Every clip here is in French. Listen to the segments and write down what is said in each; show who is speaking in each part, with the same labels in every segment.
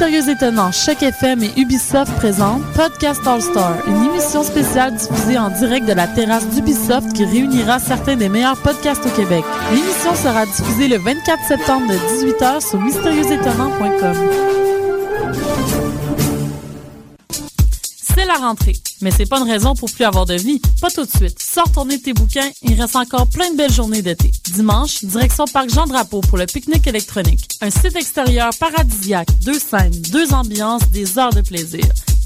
Speaker 1: Mystérieux Étonnant, Choc FM et Ubisoft présentent Podcast All Star, une émission spéciale diffusée en direct de la terrasse d'Ubisoft qui réunira certains des meilleurs podcasts au Québec. L'émission sera diffusée le 24 septembre de 18h sur mystérieuxétonnant.com. la rentrée, mais c'est pas une raison pour plus avoir de vie. Pas tout de suite. Sors tourner tes bouquins, il reste encore plein de belles journées d'été. Dimanche, direction Parc Jean-Drapeau pour le pique-nique électronique. Un site extérieur paradisiaque, deux scènes, deux ambiances, des heures de plaisir.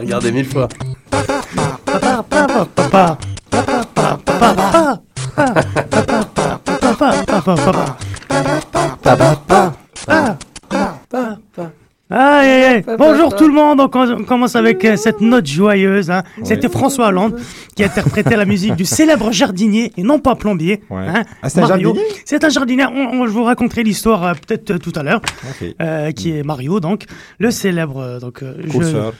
Speaker 2: L'ai
Speaker 3: regardé mille fois.
Speaker 4: Aïe, aïe, aïe. Bonjour tout le monde, on com- on commence avec euh, cette note joyeuse. hein. C'était François Hollande qui interprétait la musique du célèbre jardinier et non pas plombier.
Speaker 2: Ouais.
Speaker 4: hein.
Speaker 2: Ah, c'est un
Speaker 4: Mario.
Speaker 2: jardinier
Speaker 4: C'est un jardinier. On- on- je vous raconterai l'histoire euh, peut-être euh, tout à l'heure, euh, qui est Mario, donc le célèbre donc euh, jeu-.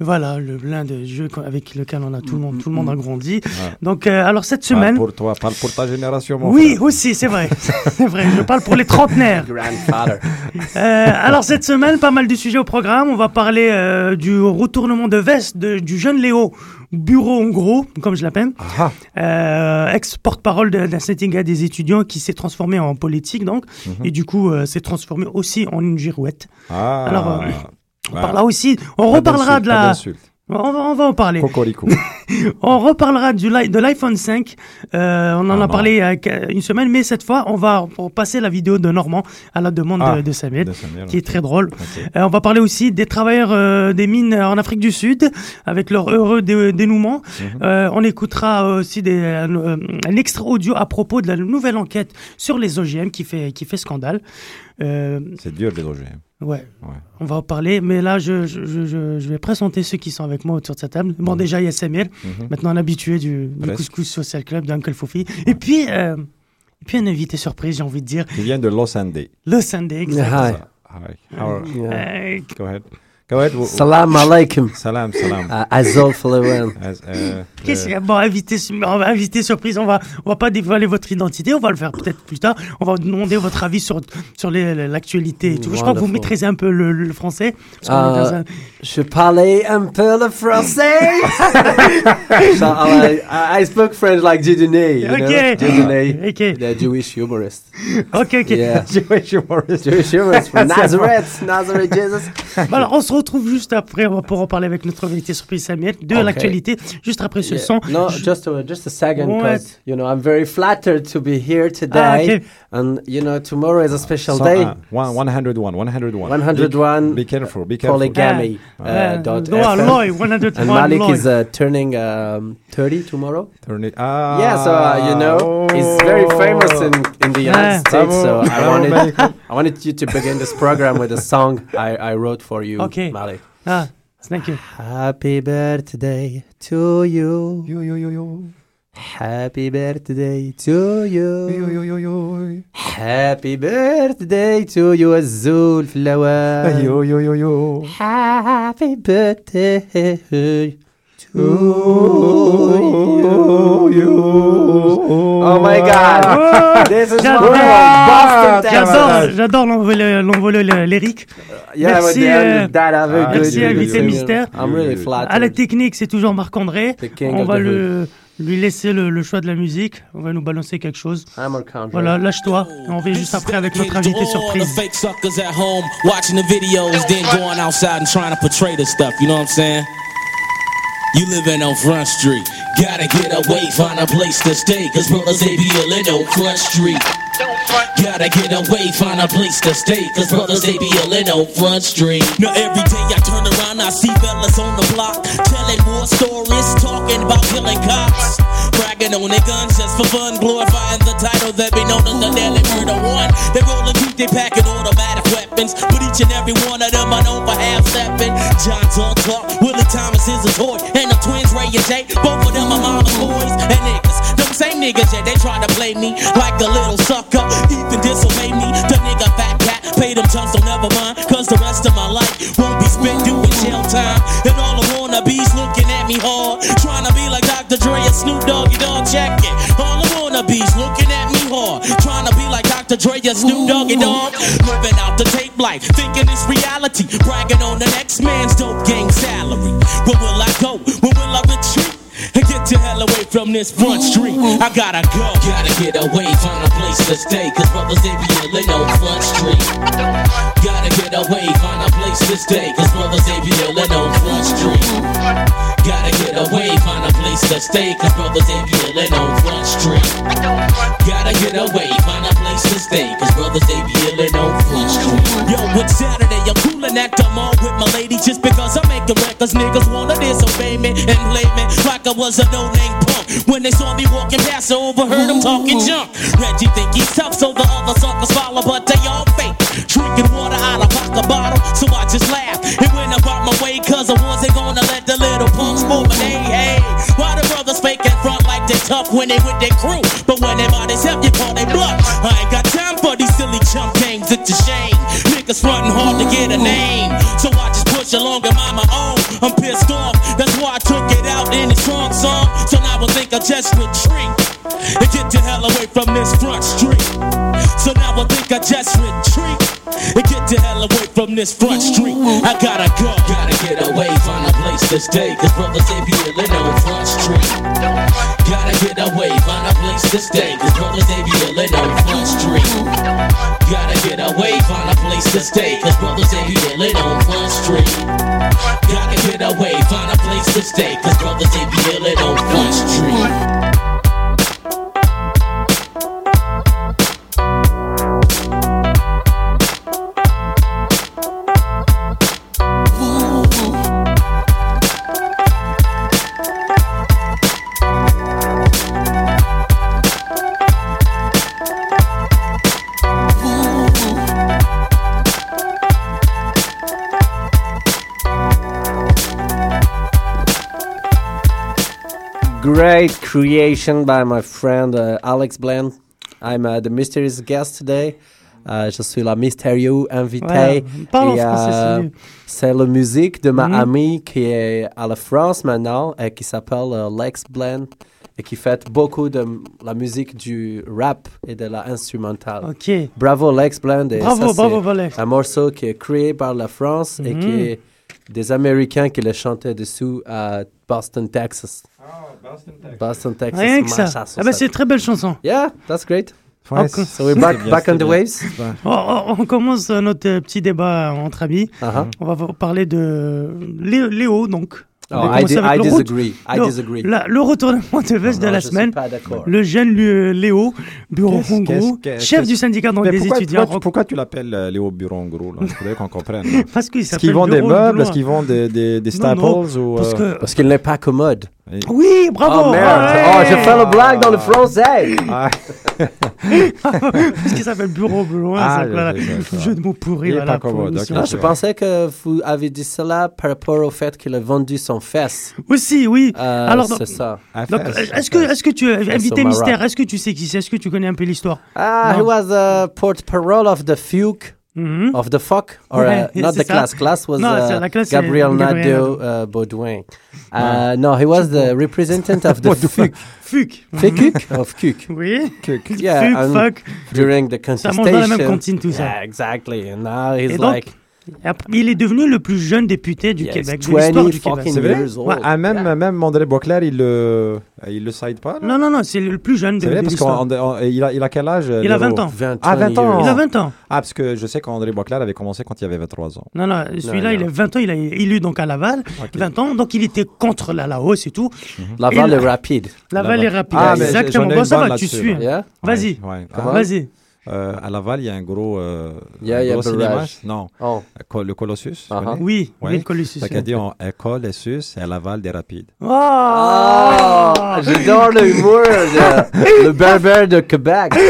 Speaker 4: Voilà, le l'un des jeux co- avec lequel on a tout le monde, tout le monde a grandi. Donc euh, alors cette
Speaker 2: Parle
Speaker 4: semaine.
Speaker 2: pour toi, parle pour ta génération, mon
Speaker 4: Oui,
Speaker 2: frère.
Speaker 4: aussi, c'est vrai. c'est vrai, je parle pour les trentenaires. Euh, alors cette semaine, pas mal de sujets au programme. On va parler euh, du retournement de veste de- du jeune Léo Bureau en gros, comme je l'appelle,
Speaker 2: Ah,
Speaker 4: euh, ex-porte-parole de- d'un syndicat des étudiants qui s'est transformé en politique donc, et du coup euh, s'est transformé aussi en une girouette.
Speaker 2: ah.
Speaker 4: Alors, euh, On
Speaker 2: Ouais.
Speaker 4: parlera aussi, on
Speaker 2: Pas
Speaker 4: reparlera de la. On va, on va en parler.
Speaker 2: Cocorico.
Speaker 4: On reparlera du de l'iPhone 5. Euh, on en
Speaker 2: Ah
Speaker 4: a
Speaker 2: bon.
Speaker 4: parlé qu- une semaine, mais cette fois, on va passer la vidéo de Normand à la demande
Speaker 2: Ah,
Speaker 4: de, de Samuel,
Speaker 2: de Samuel,
Speaker 4: qui est très drôle. Euh, on va parler aussi des travailleurs euh, des mines en Afrique du Sud, avec leur heureux dé- dénouement.
Speaker 2: Mhm.
Speaker 4: Euh, on écoutera aussi des, euh, un extra audio à propos de la nouvelle enquête sur les OGM qui fait, qui fait scandale. Euh,
Speaker 2: C'est dur les OGM.
Speaker 4: Ouais,
Speaker 2: Ouais.
Speaker 4: on va en parler, mais là, je, je, je, vais présenter ceux qui sont avec moi autour de cette table. Bon, déjà, il y a Samuel,
Speaker 2: Mhm.
Speaker 4: maintenant un habitué du. Couscous Social Club d'Uncle Fofi. Et puis, euh, et puis un invité surprise, j'ai envie de dire,
Speaker 2: Qui vient de Los Andes.
Speaker 4: le Sunday. exactement.
Speaker 5: Hi.
Speaker 2: Hi. How are-
Speaker 4: Euh,
Speaker 2: Go ahead.
Speaker 5: Salam. Uh, Azol Falawan.
Speaker 2: As- euh,
Speaker 4: Qu'est-ce que bon invité, su- on va inviter surprise, on va on va pas dévoiler votre identité, on va le faire peut-être plus tard. On va demander votre avis sur sur les- l'actualité et tout. Je crois que vous maîtrisez un peu le, le français. parce qu'on est dans
Speaker 5: Euh,
Speaker 4: un-
Speaker 5: Je parlais un peu le français. so, I, I, spoke French like Dieudonné, you know?
Speaker 4: Ok.
Speaker 5: Dieudonné,
Speaker 4: Ok.
Speaker 5: the Jewish humorist.
Speaker 4: Ok, ok.
Speaker 5: Yeah.
Speaker 2: Jewish humorist.
Speaker 5: Jewish humorist from
Speaker 2: C'est
Speaker 5: Nazareth, Nazareth Jesus.
Speaker 4: Bon, alors on se retrouve juste après. On va pouvoir en parler avec notre invité surprise Samuel de l'actualité, juste après ce
Speaker 5: Yeah.
Speaker 4: son.
Speaker 5: No,
Speaker 4: Je-
Speaker 5: just a, just a second, because you know I'm very flattered to be here today,
Speaker 4: Ah, okay.
Speaker 5: and you know tomorrow is a special
Speaker 6: So,
Speaker 5: day.
Speaker 6: uh, one, 101, 101.
Speaker 5: 101
Speaker 6: Be, be careful, be careful.
Speaker 5: polygamy.
Speaker 4: Uh,
Speaker 5: uh, dot.
Speaker 4: Loy, 101
Speaker 5: And Malik
Speaker 4: Loy.
Speaker 5: is uh, turning um, 30 tomorrow.
Speaker 6: Turn it. Ah,
Speaker 5: yeah, so uh, you know he's very famous in, in the United
Speaker 4: Yeah.
Speaker 5: States. So I wanted
Speaker 6: Malik.
Speaker 5: I wanted you to begin this program with a song I, I wrote for you,
Speaker 4: Okay.
Speaker 5: Malik.
Speaker 4: Ah, thank you.
Speaker 5: Happy birthday to you.
Speaker 6: Yo, yo, yo, yo.
Speaker 5: Happy birthday to you.
Speaker 6: Yo, yo, yo, yo.
Speaker 5: Happy birthday to you, Azul Flower.
Speaker 6: Yo, yo, yo, yo.
Speaker 5: Happy birthday you. Oh my God. This is
Speaker 4: J'adore. l'envolée, lyrique.
Speaker 5: Yeah,
Speaker 4: Merci, euh, merci,
Speaker 5: good
Speaker 4: invité mystère.
Speaker 5: I'm really
Speaker 4: À la technique, c'est toujours Marc-André.
Speaker 5: The king
Speaker 4: On va le, lui laisser le, le choix de la musique. On va nous balancer quelque chose. Voilà, lâche-toi. Et On revient juste après avec notre invité surprise.
Speaker 7: fake suckers at home watching the videos, then going outside and trying to portray the stuff. You know what I'm saying? You living on Front Street. Gotta get away, find a place to stay. Cause brothers, they be illin' on Front Street. Gotta get away, find a place to stay. Cause brothers, they be illin' on Front Street. Now every day I turn around, I see fellas on the block. Telling war stories, talking about killing cops. Bragging on their guns just for fun, glorifying the title that be known as the Daily Murder One. They rollin' deep, they packing automatic weapons. But each and every one of them I know for half stepping. John Talk Talk, Willie Thomas is a toy. And the twins Ray and Jay, both of them are mama's boys and niggas. Same niggas, yeah, they try to play me like a little sucker. Even disobey me. The nigga fat cat, pay them chunks, so never mind. Cause the rest of my life won't be spent doing jail time. And all the wannabes looking at me hard. Trying to be like Dr. Dre and Snoop Doggy Dogg, check it. All the wannabes looking at me hard. Trying to be like Dr. Dre and Snoop Doggy Dogg. Living out the tape life, thinking it's reality. Bragging on the next man's dope gang salary. Where will I go? Where will I retreat? Get the hell away from this front street. I gotta go. Gotta get away, find a place to stay. Cause brothers, they be illin' on front street. Gotta get away, find a place to stay. Cause brothers, they be illin' on front street. Gotta get away, find a place to stay. Cause brothers, they be illin' on front street. Gotta get away, find a place to stay. Cause brothers, they be illin' on front street. Yo, it's Saturday, because I'm records, niggas wanna disobey me and play me like I was a no-name punk. When they saw me walking past, I overheard them talking junk. Reggie think he's tough, so the other suckers follow, but they all fake. Drinking water out of vodka bottle, so I just laughed. It went about my way, cause I wasn't gonna let the little punks move an hey, hey. Why the brothers fake and front like they tough when they with their crew? But when they bodies themselves, you call they bluff. I ain't got time for these silly chump games, it's a shame. Niggas frontin' hard to get a name. Along and mind my own. I'm pissed off, that's why I took it out in a strong song. So now I think I just retreat and get the hell away from this front street. So now I think I just retreat and get the hell away from this front street. I gotta go. Gotta get away, find a place to stay. Cause brothers, they be illin' on front street. Gotta get away, find a place to stay. Cause brothers, they be illin' on front street. Gotta get away, find a place to stay. Cause brothers, they be illin' on front street. Gotta get away, find a place to stay. Cause brothers, they be illin' on front street.
Speaker 5: Great creation by my friend uh, Alex Bland. I'm uh, the mysterious guest today. Euh, je suis la mystérieux invité.
Speaker 4: Voilà. C'est
Speaker 5: euh, c'est la musique de ma
Speaker 4: Mhm.
Speaker 5: amie qui est à la France maintenant et qui s'appelle euh, Lex Bland et qui fait beaucoup de la musique du rap et de la instrumentale.
Speaker 4: Ok.
Speaker 5: Bravo Lex Bland. Et
Speaker 4: Bravo,
Speaker 5: ça,
Speaker 4: bravo, Alex.
Speaker 5: Un morceau qui est créé par la France et qui
Speaker 4: Mhm.
Speaker 5: est des Américains qui le chantaient dessous à Boston, Texas. Boston, Texas.
Speaker 4: Rien que ça. Ah bah c'est une très belle chanson.
Speaker 5: Yeah, that's great.
Speaker 6: Ouais,
Speaker 5: So we're back,
Speaker 6: bien,
Speaker 5: back on the waves.
Speaker 4: Oh, oh, on commence notre euh, petit débat entre amis.
Speaker 5: Uh-huh.
Speaker 4: On va vous parler de Lé- Léo, donc. On
Speaker 5: Oh, I, di- I disagree. I
Speaker 4: Non,
Speaker 5: disagree.
Speaker 4: la- le retournement de veste de
Speaker 5: Non,
Speaker 4: la
Speaker 5: je suis
Speaker 4: semaine. Le jeune Léo,
Speaker 6: qu'est-ce-
Speaker 4: chef du syndicat donc, des
Speaker 6: pourquoi,
Speaker 4: étudiants.
Speaker 6: pourquoi, tu- pourquoi tu l'appelles euh, Léo là? Il faudrait qu'on comprenne. là.
Speaker 4: Parce qu'il
Speaker 6: Est-ce
Speaker 4: s'appelle
Speaker 6: qu'ils vendent des meubles Est-ce qu'ils vendent des, des, des
Speaker 4: Non,
Speaker 6: staples
Speaker 4: non,
Speaker 6: ou,
Speaker 4: Parce
Speaker 6: euh.
Speaker 5: Parce qu'il n'est pas commode.
Speaker 4: Oui, bravo
Speaker 5: Oh merde!
Speaker 4: ouais.
Speaker 5: Oh, j'ai fait le blague dans le français!
Speaker 6: Ah,
Speaker 4: Parce qu'il s'appelle bureau bleu.
Speaker 6: Ah,
Speaker 4: voilà.
Speaker 6: je ça.
Speaker 4: Jeu de mots
Speaker 6: est
Speaker 4: voilà,
Speaker 6: pas
Speaker 4: pour.
Speaker 5: Ah, je pensais que vous avez dit cela par rapport au fait qu'il a vendu son fesse.
Speaker 4: Aussi, oui.
Speaker 5: Euh,
Speaker 4: Alors,
Speaker 5: c'est ça.
Speaker 4: est-ce que, est-ce que tu as invité mystère? Est-ce que tu sais qui c'est? Est-ce que tu connais un peu l'histoire?
Speaker 5: Ah, he was a porte-parole of the fuke.
Speaker 4: Mhm.
Speaker 5: Of the fuck, or uh, not the
Speaker 4: ça.
Speaker 5: class. Class was
Speaker 4: Non,
Speaker 5: uh,
Speaker 4: c'est- la classe, c'est
Speaker 5: Gabriel Nadeau uh, Baudouin. Uh, no, he was the representative of the fuck,
Speaker 4: Fuck.
Speaker 5: Fekuk of Kuk
Speaker 4: Oui.
Speaker 5: Yeah,
Speaker 4: Fuck, fuck.
Speaker 5: during the
Speaker 4: Ça mange dans la même
Speaker 5: contestation.
Speaker 4: tout ça.
Speaker 5: Yeah, exactly. And now he's
Speaker 4: Et
Speaker 5: like
Speaker 4: après, il est devenu le plus jeune député du
Speaker 5: yes,
Speaker 4: Québec, de l'histoire
Speaker 5: 20
Speaker 4: du Québec.
Speaker 6: C'est vrai. Ouais, ah, même, même André Boisclair, il le, il le side pas là?
Speaker 4: Non, non, non, c'est le plus jeune de,
Speaker 6: C'est vrai
Speaker 4: de
Speaker 6: parce
Speaker 4: l'histoire.
Speaker 6: qu'il a, il a quel âge
Speaker 4: Il a
Speaker 6: Léo
Speaker 4: 20 ans.
Speaker 5: 20,
Speaker 6: Ah, 20 ans.
Speaker 4: Il a
Speaker 5: years.
Speaker 4: 20 ans.
Speaker 6: Ah, parce que je sais qu'André Boisclair avait commencé quand il avait 23 ans.
Speaker 4: Non, non, celui-là, il a 20 ans, il a élu donc à Laval,
Speaker 6: Ok.
Speaker 4: 20 ans, donc il était contre la, la hausse et tout.
Speaker 5: Laval
Speaker 4: Et
Speaker 5: est
Speaker 4: la-
Speaker 5: rapide.
Speaker 4: Laval
Speaker 6: Laval.
Speaker 4: est rapide,
Speaker 6: Ah,
Speaker 4: exactement. Bon, ça va, tu suis.
Speaker 5: Yeah?
Speaker 4: Vas-y, vas-y.
Speaker 6: Euh, à Laval, il y a un gros, euh,
Speaker 5: Yeah,
Speaker 6: un
Speaker 5: il y a
Speaker 6: gros
Speaker 5: un
Speaker 6: cinéma.
Speaker 5: barrage.
Speaker 6: Non,
Speaker 5: Oh.
Speaker 6: Co- le Colossus. tu
Speaker 5: Uh-huh.
Speaker 6: connais
Speaker 4: Oui,
Speaker 6: Ouais.
Speaker 4: oui, le Colossus.
Speaker 6: Ça qu'a dit en école et sus et à Laval des rapides.
Speaker 4: Oh,
Speaker 5: Ah, j'adore le humour de le berbère de Québec.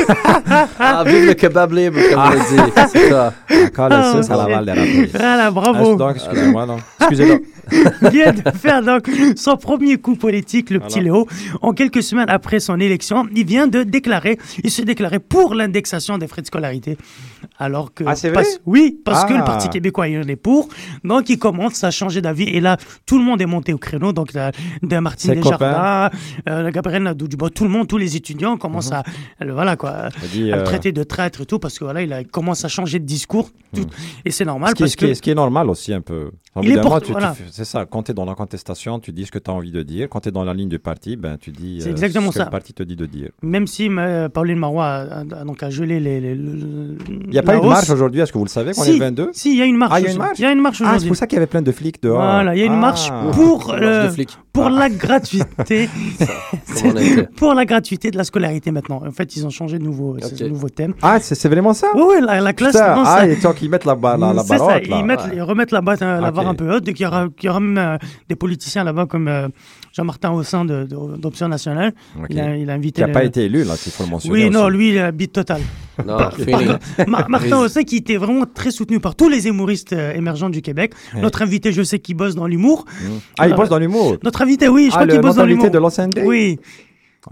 Speaker 5: Ah, vive le kebab libre, comme on dit. C'est ça.
Speaker 6: École et
Speaker 4: Ah,
Speaker 6: sus à
Speaker 4: ok.
Speaker 6: Laval des rapides.
Speaker 4: Voilà,
Speaker 6: Ah,
Speaker 4: bravo.
Speaker 6: donc, excusez-moi, non. Excusez-le.
Speaker 4: vient de faire donc son premier coup politique, le petit
Speaker 6: Voilà.
Speaker 4: Léo. En quelques semaines après son élection, il vient de déclarer, il se déclarait pour l'indexation des frais de scolarité. Alors que.
Speaker 6: Ah, c'est vrai
Speaker 4: parce- Oui, parce que le
Speaker 6: Ah.
Speaker 4: Parti québécois il en est pour. Donc il commence à changer d'avis. Et là, tout le monde est monté au créneau. Donc, la- de Martine Desjardins, euh, Gabriel Nadeau-Dubois, tout le monde, tous les étudiants commencent à, euh, voilà quoi,
Speaker 6: dit,
Speaker 4: à le
Speaker 6: euh,
Speaker 4: traiter de traître et tout, parce que voilà, il, a- il commence à changer de discours. tout- Et c'est normal
Speaker 6: Ce qui,
Speaker 4: parce
Speaker 6: ce qui est-
Speaker 4: que.
Speaker 6: ce qui est normal aussi un peu. Tu
Speaker 4: voilà.
Speaker 6: c'est ça. Quand tu es dans la contestation, tu dis ce que tu as envie de dire. Quand tu es dans la ligne du parti, ben, tu dis
Speaker 4: C'est exactement
Speaker 6: ce que
Speaker 4: ça.
Speaker 6: le parti te dit de dire.
Speaker 4: Même si euh, Pauline Marois a, a- a donc a gelé les. les- le-
Speaker 6: Il n'y a pas eu de marche aujourd'hui, est-ce que vous le savez, qu'on est
Speaker 4: Si,
Speaker 6: le 22
Speaker 4: Si, il y a une marche.
Speaker 6: Ah, il y a une
Speaker 4: aujourd'hui.
Speaker 6: marche
Speaker 4: Il
Speaker 6: Ah, c'est
Speaker 4: aujourd'hui.
Speaker 6: pour ça qu'il y avait plein de flics dehors.
Speaker 4: Voilà, il y a une marche
Speaker 6: Ah.
Speaker 4: pour, euh, pour la gratuité. Pour la gratuité de la scolarité maintenant. En fait, ils ont changé de nouveau, c'est nouveau thème.
Speaker 6: Ah, c'est c'est vraiment ça
Speaker 4: Oui, la, la classe.
Speaker 6: Putain,
Speaker 4: non,
Speaker 6: ah,
Speaker 4: ça-
Speaker 6: et tant qu'ils mettent la, ba- la, la
Speaker 4: c'est
Speaker 6: là.
Speaker 4: ils, mettent,
Speaker 5: Ouais.
Speaker 4: ils remettent la, barre, la
Speaker 6: Ok.
Speaker 4: barre un peu haute, et qu'il y aura, qu'il y aura même euh, des politiciens là-bas comme euh, Jean-Martin Haussin d'Option Nationale.
Speaker 6: Ok.
Speaker 4: Il, a, il a invité.
Speaker 6: Qui n'a
Speaker 4: le-
Speaker 6: pas été élu, là, il faut le mentionner.
Speaker 4: Oui, non, lui, il a bite totale.
Speaker 5: Non,
Speaker 4: Par
Speaker 5: fini.
Speaker 4: contre, Ma- Martin Haussin, qui était vraiment très soutenu par tous les humoristes euh, émergents du Québec.
Speaker 6: Ouais.
Speaker 4: Notre invité, je sais qu'il bosse dans l'humour.
Speaker 6: Ah, il
Speaker 4: Euh,
Speaker 6: bosse dans l'humour.
Speaker 4: Notre invité, oui, je
Speaker 6: Ah,
Speaker 4: crois qu'il bosse dans l'humour.
Speaker 6: de Los Angeles
Speaker 4: Oui.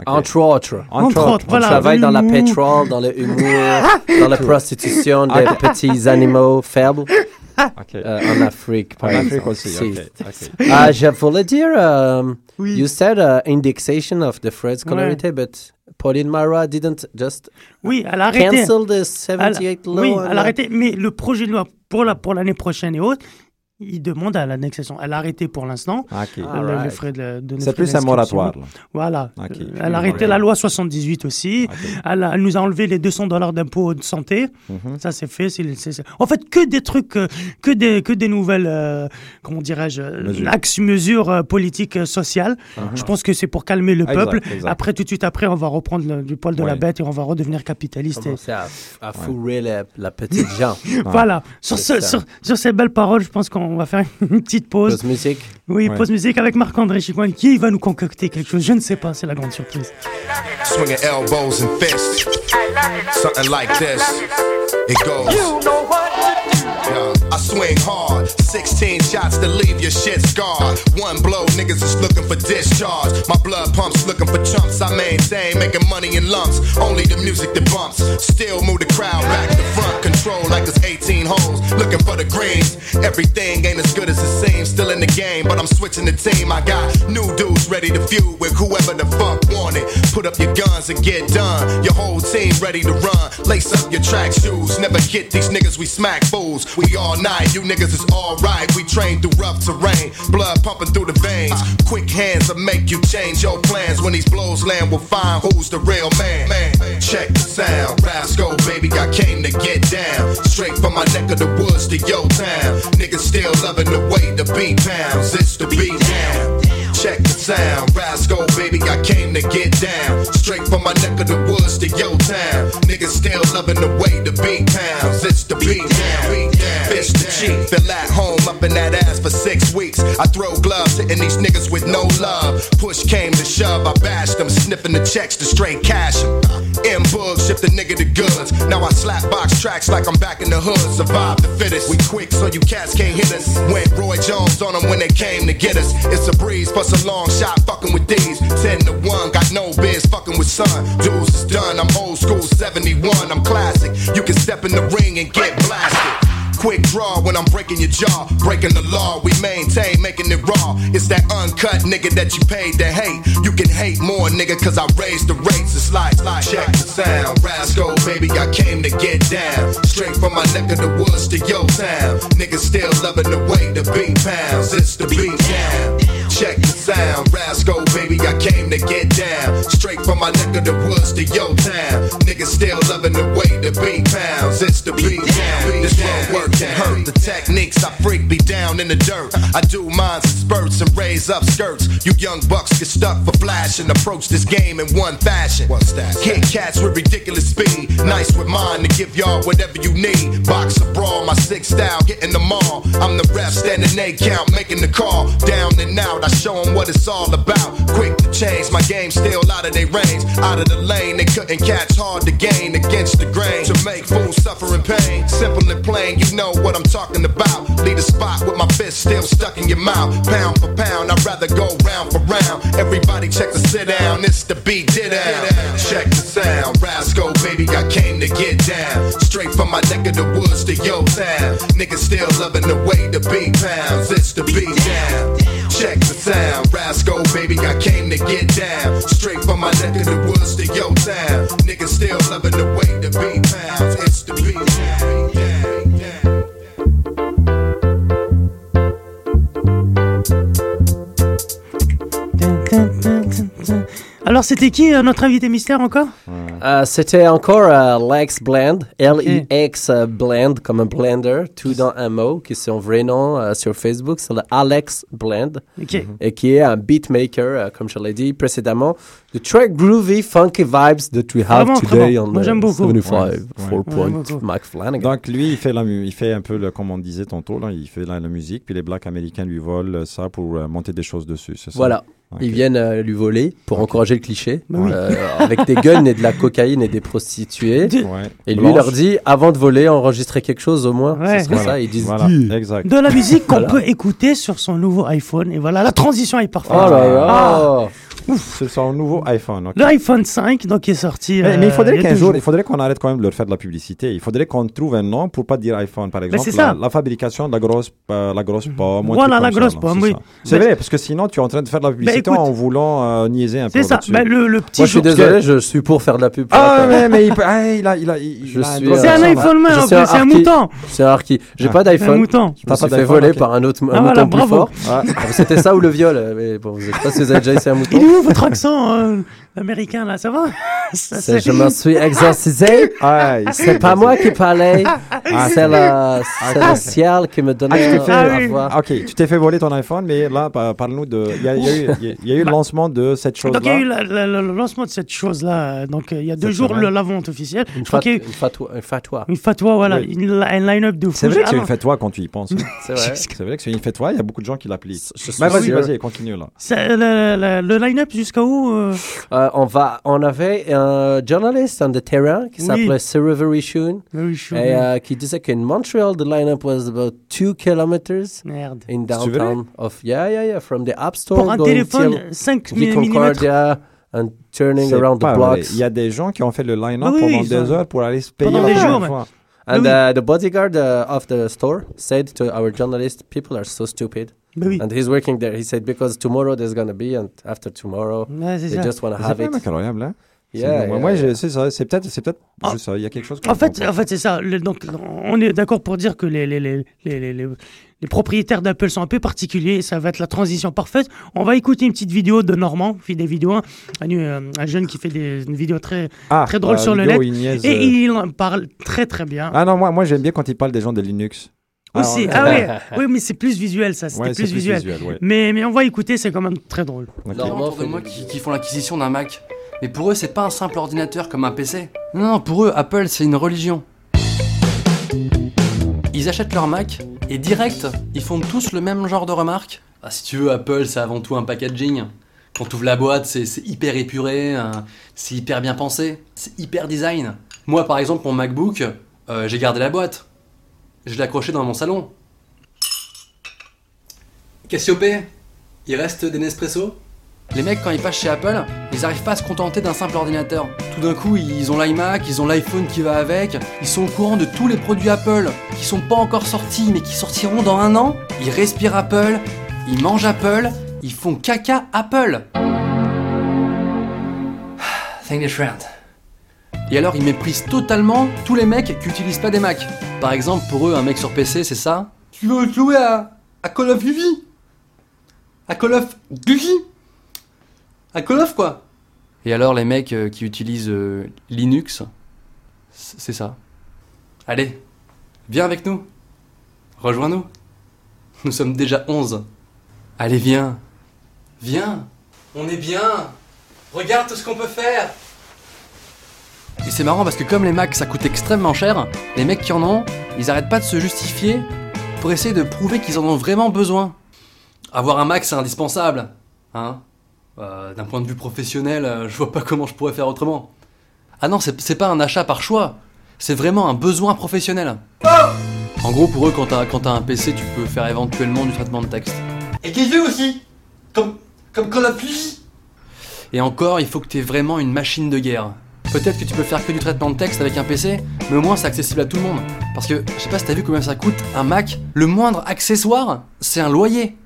Speaker 5: Entre autres.
Speaker 4: entre autres,
Speaker 5: On
Speaker 4: voilà.
Speaker 5: travaille dans la
Speaker 4: l'humour.
Speaker 5: pétrole, dans le humour, dans la prostitution des
Speaker 6: Ah.
Speaker 5: petits animaux faibles Euh, en Afrique.
Speaker 6: En
Speaker 5: par
Speaker 6: Afrique aussi.
Speaker 5: Ah, je voulais dire, um,
Speaker 4: Oui.
Speaker 5: you said uh, indexation of the Fred Scholarity, but Pauline Mara didn't just
Speaker 4: Oui, elle a arrêté.
Speaker 5: cancel the
Speaker 4: Elle-
Speaker 5: 78 law.
Speaker 4: oui, elle a arrêté. Mais le projet de loi pour la pour l'année prochaine et autres, il demande à l'annexation. Elle a arrêté pour l'instant.
Speaker 5: Ah,
Speaker 4: le- les
Speaker 5: Alright.
Speaker 4: frais de, de-
Speaker 6: C'est plus un moratoire. là.
Speaker 4: Voilà.
Speaker 6: Ok.
Speaker 4: Euh, Elle a arrêté la loi 78 aussi.
Speaker 6: Ok.
Speaker 4: Elle, a- elle nous a enlevé les 200 dollars d'impôt de santé.
Speaker 6: Mhm.
Speaker 4: Ça, c'est fait. En fait, que des trucs, euh, que des, que des nouvelles, euh, comment dirais-je,
Speaker 6: Mesures.
Speaker 4: axes, mesures euh, politiques, euh, sociales. Je pense que c'est pour calmer le
Speaker 6: Ah, exact,
Speaker 4: peuple.
Speaker 6: exact.
Speaker 4: Après, tout de suite après, on va reprendre le- du poil de la
Speaker 6: Ouais.
Speaker 4: bête et on va redevenir capitaliste. et-
Speaker 5: commencer à, à fourrer la, la petite gens.
Speaker 4: Voilà. Sur,
Speaker 5: C'est
Speaker 4: ce,
Speaker 5: ça.
Speaker 4: sur, sur ces belles paroles, je pense qu'on va faire une petite pause.
Speaker 5: Pause musique.
Speaker 4: Oui,
Speaker 6: Ouais.
Speaker 4: pause musique avec Marc-André Chicoine qui va nous concocter quelque chose? Je ne sais pas, c'est la grande surprise.
Speaker 8: swinging elbows and fists. Something like this. It goes. Yeah, I swing hard, 16 shots to leave your shit scarred. One blow, niggas is looking for discharge. My blood pumps looking for chumps. I maintain, making money in lumps. Only the music that bumps. Still move the crowd back to front, control like it's 18 holes. Looking for the greens. Everything ain't as good as it seems. Still in the game, but I'm switching the team. I got new dudes ready to feud with whoever the fuck want it. Put up your guns and get done. Your whole team ready to run. Lace up your track shoes. Never get these niggas, we smack fools. We all night. You niggas is alright. We train through rough terrain, blood pumping through the veins. Quick hands will make you change your plans. When these blows land, we'll find who's the real man. man. Check the sound, Rascal, baby, I came to get down. Straight from my neck of the woods to your town. Niggas still loving the way the beat pounds. It's the beat down. Check the sound, Rascal, baby, I came to get down. Straight from my neck of the woods to your town. Niggas still loving the way the beat pounds. It's the beat down. Fish the cheek, feel at home up in that ass for six weeks. I throw gloves, hitting these niggas with no love. Push came to shove, I bashed them, sniffing the checks to straight cash 'em. M Bug ship the nigga the goods. Now I slap box tracks like I'm back in the hood. Survive the fittest. We quick so you cats can't hit us. Went Roy Jones on them when they came to get us. It's a breeze, plus a long shot fucking with these. 10 to 1, got no biz fucking with son. Dudes is done, I'm old school 71, I'm classic. You can step in the ring and get blasted. Quick draw when I'm breaking your jaw. Breaking the law, we maintain making it raw. It's that uncut nigga that you paid to hate. You can hate more, nigga, cause I raised the rates. It's like, like check the sound. Rasco, baby, I came to get down. Straight from my neck of the woods to your town. Niggas still loving the way the beat pounds. It's the beat down. Check the sound, Rasco, baby, I came to get down. Straight from my neck of the woods to your town. Niggas still loving the way the beat pounds. It's the beat down. This one work can hurt. The techniques I freak be down in the dirt. I do mines in spurts and raise up skirts. You young bucks get stuck for flash and approach this game in one fashion. What's that? Hit cats with ridiculous speed. Nice with mine to give y'all whatever you need. Box a brawl, my six style, getting them all. I'm the ref, standing A count, making the call. Down and out, I show 'em what it's all about. Quick to change, my game still out of their range. Out of the lane, they couldn't catch hard to gain against the grain. To make fools suffer in pain. Simple and plain, you know what I'm talking about. Lead a spot with my fist still stuck in your mouth. Pound for pound, I'd rather go round for round. Everybody check the sit down, it's the beat did out. Check the sound, Rasco, baby, I came to get down. Straight from my neck of the woods to your town. Niggas still loving the way the beat pounds, it's the beat down. Check the sound, Rasco, baby, I came to get down. Straight from my neck of the woods to your town. Niggas still loving the way the beat pounds, it's the beat.
Speaker 4: Alors, c'était qui euh, notre invité mystère encore?
Speaker 5: Euh, C'était encore euh, Lex Blend, L-I-X euh, Blend, comme un blender, tout dans un mot, qui est son vrai nom euh, sur Facebook, c'est le Alex Blend,
Speaker 4: Ok.
Speaker 5: et qui est un beatmaker, euh, comme je l'ai dit précédemment, the track groovy, funky vibes that we have
Speaker 4: Vraiment,
Speaker 5: today
Speaker 4: vraiment.
Speaker 5: on
Speaker 4: Moi,
Speaker 5: the
Speaker 4: j'aime beaucoup.
Speaker 5: 75
Speaker 6: Ouais,
Speaker 5: Four
Speaker 6: ouais.
Speaker 5: Mike Flanagan.
Speaker 6: Donc lui, il fait, la, mu- il fait un peu, le, comme on disait tantôt, là, il fait la, la musique, puis les blacks américains lui volent ça pour euh, monter des choses dessus, c'est ça?
Speaker 5: Voilà. Ils viennent euh, lui voler pour encourager le cliché,
Speaker 4: Bah oui.
Speaker 5: euh, avec des guns et de la cocaïne et des prostituées.
Speaker 6: Ouais.
Speaker 5: Et lui
Speaker 6: Blanche.
Speaker 5: leur dit, avant de voler, enregistrez quelque chose au moins.
Speaker 4: Ouais.
Speaker 5: Ce serait
Speaker 6: Voilà.
Speaker 5: ça. Ils disent,
Speaker 6: Voilà, exact.
Speaker 4: de la musique qu'on
Speaker 5: Voilà.
Speaker 4: peut écouter sur son nouveau iPhone. Et voilà, la transition est parfaite.
Speaker 5: oh là
Speaker 4: Ah.
Speaker 6: C'est son nouveau iPhone. ok.
Speaker 4: L'iPhone 5, donc, qui est sorti.
Speaker 6: Mais, mais il
Speaker 4: euh,
Speaker 6: faudrait qu'un jour, il faudrait qu'on arrête quand même de leur faire de la publicité. Il faudrait qu'on trouve un nom pour pas dire iPhone, par exemple.
Speaker 4: c'est
Speaker 6: la,
Speaker 4: ça.
Speaker 6: la fabrication de la grosse, euh, la grosse pomme.
Speaker 4: Voilà, la grosse
Speaker 6: ça,
Speaker 4: pomme,
Speaker 6: c'est
Speaker 4: oui.
Speaker 6: C'est vrai, parce que sinon, tu es en train de faire de la publicité
Speaker 4: écoute-
Speaker 6: en voulant euh, niaiser un peu.
Speaker 4: C'est ça. Ben, le, le petit
Speaker 5: Moi, je suis désolé, je suis pour faire de la pub.
Speaker 6: Ah,
Speaker 5: la
Speaker 6: mais, mais il, peut- ah, il a, il a, il, a
Speaker 4: C'est un iPhone man,
Speaker 5: un
Speaker 4: c'est un mouton.
Speaker 5: C'est un harki. J'ai
Speaker 6: Ah.
Speaker 5: pas
Speaker 4: C'est un
Speaker 5: d'iPhone.
Speaker 4: mouton.
Speaker 5: Je me suis
Speaker 6: pas
Speaker 5: fait
Speaker 6: d'iPhone,
Speaker 5: voler par un autre un
Speaker 4: Ah,
Speaker 5: mouton
Speaker 4: voilà,
Speaker 5: plus
Speaker 4: bravo.
Speaker 5: fort.
Speaker 6: Ah.
Speaker 5: C'était ça ou le viol. Mais bon, je sais pas si vous avez déjà essayé un mouton.
Speaker 4: Il est où votre accent euh, américain, là Ça va? Ça,
Speaker 5: Je m'en suis exorcisé.
Speaker 6: Ah,
Speaker 5: C'est pas moi qui parlais.
Speaker 6: Ah,
Speaker 5: C'est le, c'est le ciel qui me
Speaker 6: Ah,
Speaker 5: donnait
Speaker 6: tu t'es fait-
Speaker 5: la voix.
Speaker 6: Ah, Ok, tu t'es fait voler ton iPhone, mais là, par- parle-nous de. Il y a, il y a eu, il y a- il y a eu le lancement de cette chose-là.
Speaker 4: Donc, il y a eu la- la- la- le lancement de cette chose-là. Donc, euh, il y a deux
Speaker 6: Cette
Speaker 4: jours, la vente officielle.
Speaker 5: Une,
Speaker 4: Je crois
Speaker 5: fat,
Speaker 4: qu'il y a
Speaker 5: une,
Speaker 4: eu
Speaker 5: fatwa, une fatwa.
Speaker 4: une fatwa, voilà,
Speaker 6: Oui.
Speaker 4: une- un line-up de fou.
Speaker 6: C'est vrai que c'est
Speaker 4: Ah,
Speaker 6: une fête-toi quand tu y penses.
Speaker 5: C'est vrai.
Speaker 6: C'est vrai que c'est une fête-toi, il y a beaucoup de gens qui l'appliquent. Bah, vas-y, vas-y, continue là.
Speaker 4: c'est- le, le- le line-up jusqu'à où euh,
Speaker 5: on, va, on avait un journaliste de terrain qui
Speaker 4: Oui.
Speaker 5: s'appelait Sir Rivery Shun
Speaker 4: Very sure.
Speaker 5: et euh, qui disait qu'en Montreal, the lineup was about two kilometers
Speaker 4: Merde.
Speaker 5: in downtown of yeah yeah yeah from the App Store
Speaker 4: Pour un
Speaker 5: going
Speaker 4: téléphone
Speaker 5: till
Speaker 4: 5
Speaker 5: Vic
Speaker 4: mm.
Speaker 5: And turning around the blocks.
Speaker 6: Il y a des gens qui ont fait le line-up
Speaker 4: oui,
Speaker 6: pendant
Speaker 4: oui,
Speaker 6: des
Speaker 4: ça-
Speaker 6: heures pour aller se payer
Speaker 4: Pendant
Speaker 6: la
Speaker 4: des
Speaker 6: première
Speaker 4: jours,
Speaker 6: fois.
Speaker 5: And
Speaker 4: Oui.
Speaker 5: uh, the bodyguard uh, of the store said to our journalist, "People are so stupid."
Speaker 4: Bah oui.
Speaker 5: And he's working there. He said because tomorrow there's gonna be, and after tomorrow
Speaker 4: Ouais, c'est
Speaker 5: they
Speaker 4: ça.
Speaker 5: just wanna
Speaker 6: C'est
Speaker 5: have it.
Speaker 6: même incroyable, hein?
Speaker 5: Yeah,
Speaker 6: moi,
Speaker 5: yeah,
Speaker 6: moi,
Speaker 5: yeah.
Speaker 6: je- c'est ça. C'est peut-être, c'est peut-être
Speaker 4: Ah.
Speaker 6: Il y a quelque chose. que
Speaker 4: En fait,
Speaker 6: comprends
Speaker 4: en fait c'est ça. Le- donc, on est d'accord pour dire que les, les, les, les, les, les- les propriétaires d'Apple sont un peu particuliers. Ça va être la transition parfaite. On va écouter une petite vidéo de Normand, qui fait des vidéos. hein. Un, un jeune qui fait des, une vidéo très,
Speaker 6: Ah,
Speaker 4: très drôle sur le net.
Speaker 6: il niaise,
Speaker 4: Et
Speaker 6: euh,
Speaker 4: il en parle très très bien.
Speaker 6: Ah non, moi, moi j'aime bien quand il parle des gens de Linux.
Speaker 4: Aussi.
Speaker 6: Ah,
Speaker 4: Ah, oui, oui, mais c'est plus visuel, ça. C'était
Speaker 6: Ouais, c'est
Speaker 4: plus,
Speaker 6: plus
Speaker 4: visuel.
Speaker 6: visuel, ouais.
Speaker 4: mais, mais on va écouter, c'est quand même très drôle.
Speaker 6: Ok.
Speaker 9: gens autour de moi qui, qui font l'acquisition d'un Mac. Mais pour eux, c'est pas un simple ordinateur comme un PC. Non, non, pour eux, Apple, c'est une religion. Ils achètent leur Mac et direct, ils font tous le même genre de remarques. Ah, si tu veux, Apple, c'est avant tout un packaging. Quand tu ouvres la boîte, c'est c'est hyper épuré, hein, c'est hyper bien pensé, c'est hyper design. Moi, par exemple, mon MacBook, euh, j'ai gardé la boîte. Je l'ai accroché dans mon salon. Cassiopée, il reste des Nespresso? Les mecs, quand ils passent chez Apple, ils arrivent pas à se contenter d'un simple ordinateur. Tout d'un coup, ils ont l'iMac, ils ont l'iPhone qui va avec, ils sont au courant de tous les produits Apple qui sont pas encore sortis mais qui sortiront dans un an. Ils respirent Apple, ils mangent Apple, ils font caca Apple. Think different. Et alors, ils méprisent totalement tous les mecs qui utilisent pas des Mac. Par exemple, pour eux, un mec sur PC, c'est ça? Tu veux jouer à, à Call of Duty? À Call of Duty? À Call of quoi? Et alors, les mecs euh, qui utilisent euh, Linux, c'est ça? Allez, viens avec nous. Rejoins-nous. Nous sommes déjà 11. Allez, viens. Viens. On est bien. Regarde tout ce qu'on peut faire. C'est marrant parce que comme les Macs ça coûte extrêmement cher, les mecs qui en ont, ils arrêtent pas de se justifier pour essayer de prouver qu'ils en ont vraiment besoin. Avoir un Mac c'est indispensable, hein Euh, D'un point de vue professionnel, euh, je vois pas comment je pourrais faire autrement. Ah non, c'est pas un achat par choix, c'est vraiment un besoin professionnel. En gros, pour eux, quand t'as quand un PC, tu peux faire éventuellement du traitement de texte. Et des jeux aussi? Comme, comme Call of Duty Et encore, il faut que t'aies vraiment une machine de guerre. Peut-être que tu peux faire que du traitement de texte avec un PC, mais au moins c'est accessible à tout le monde. Parce que, je sais pas si t'as vu combien ça coûte un Mac, le moindre accessoire, c'est un loyer.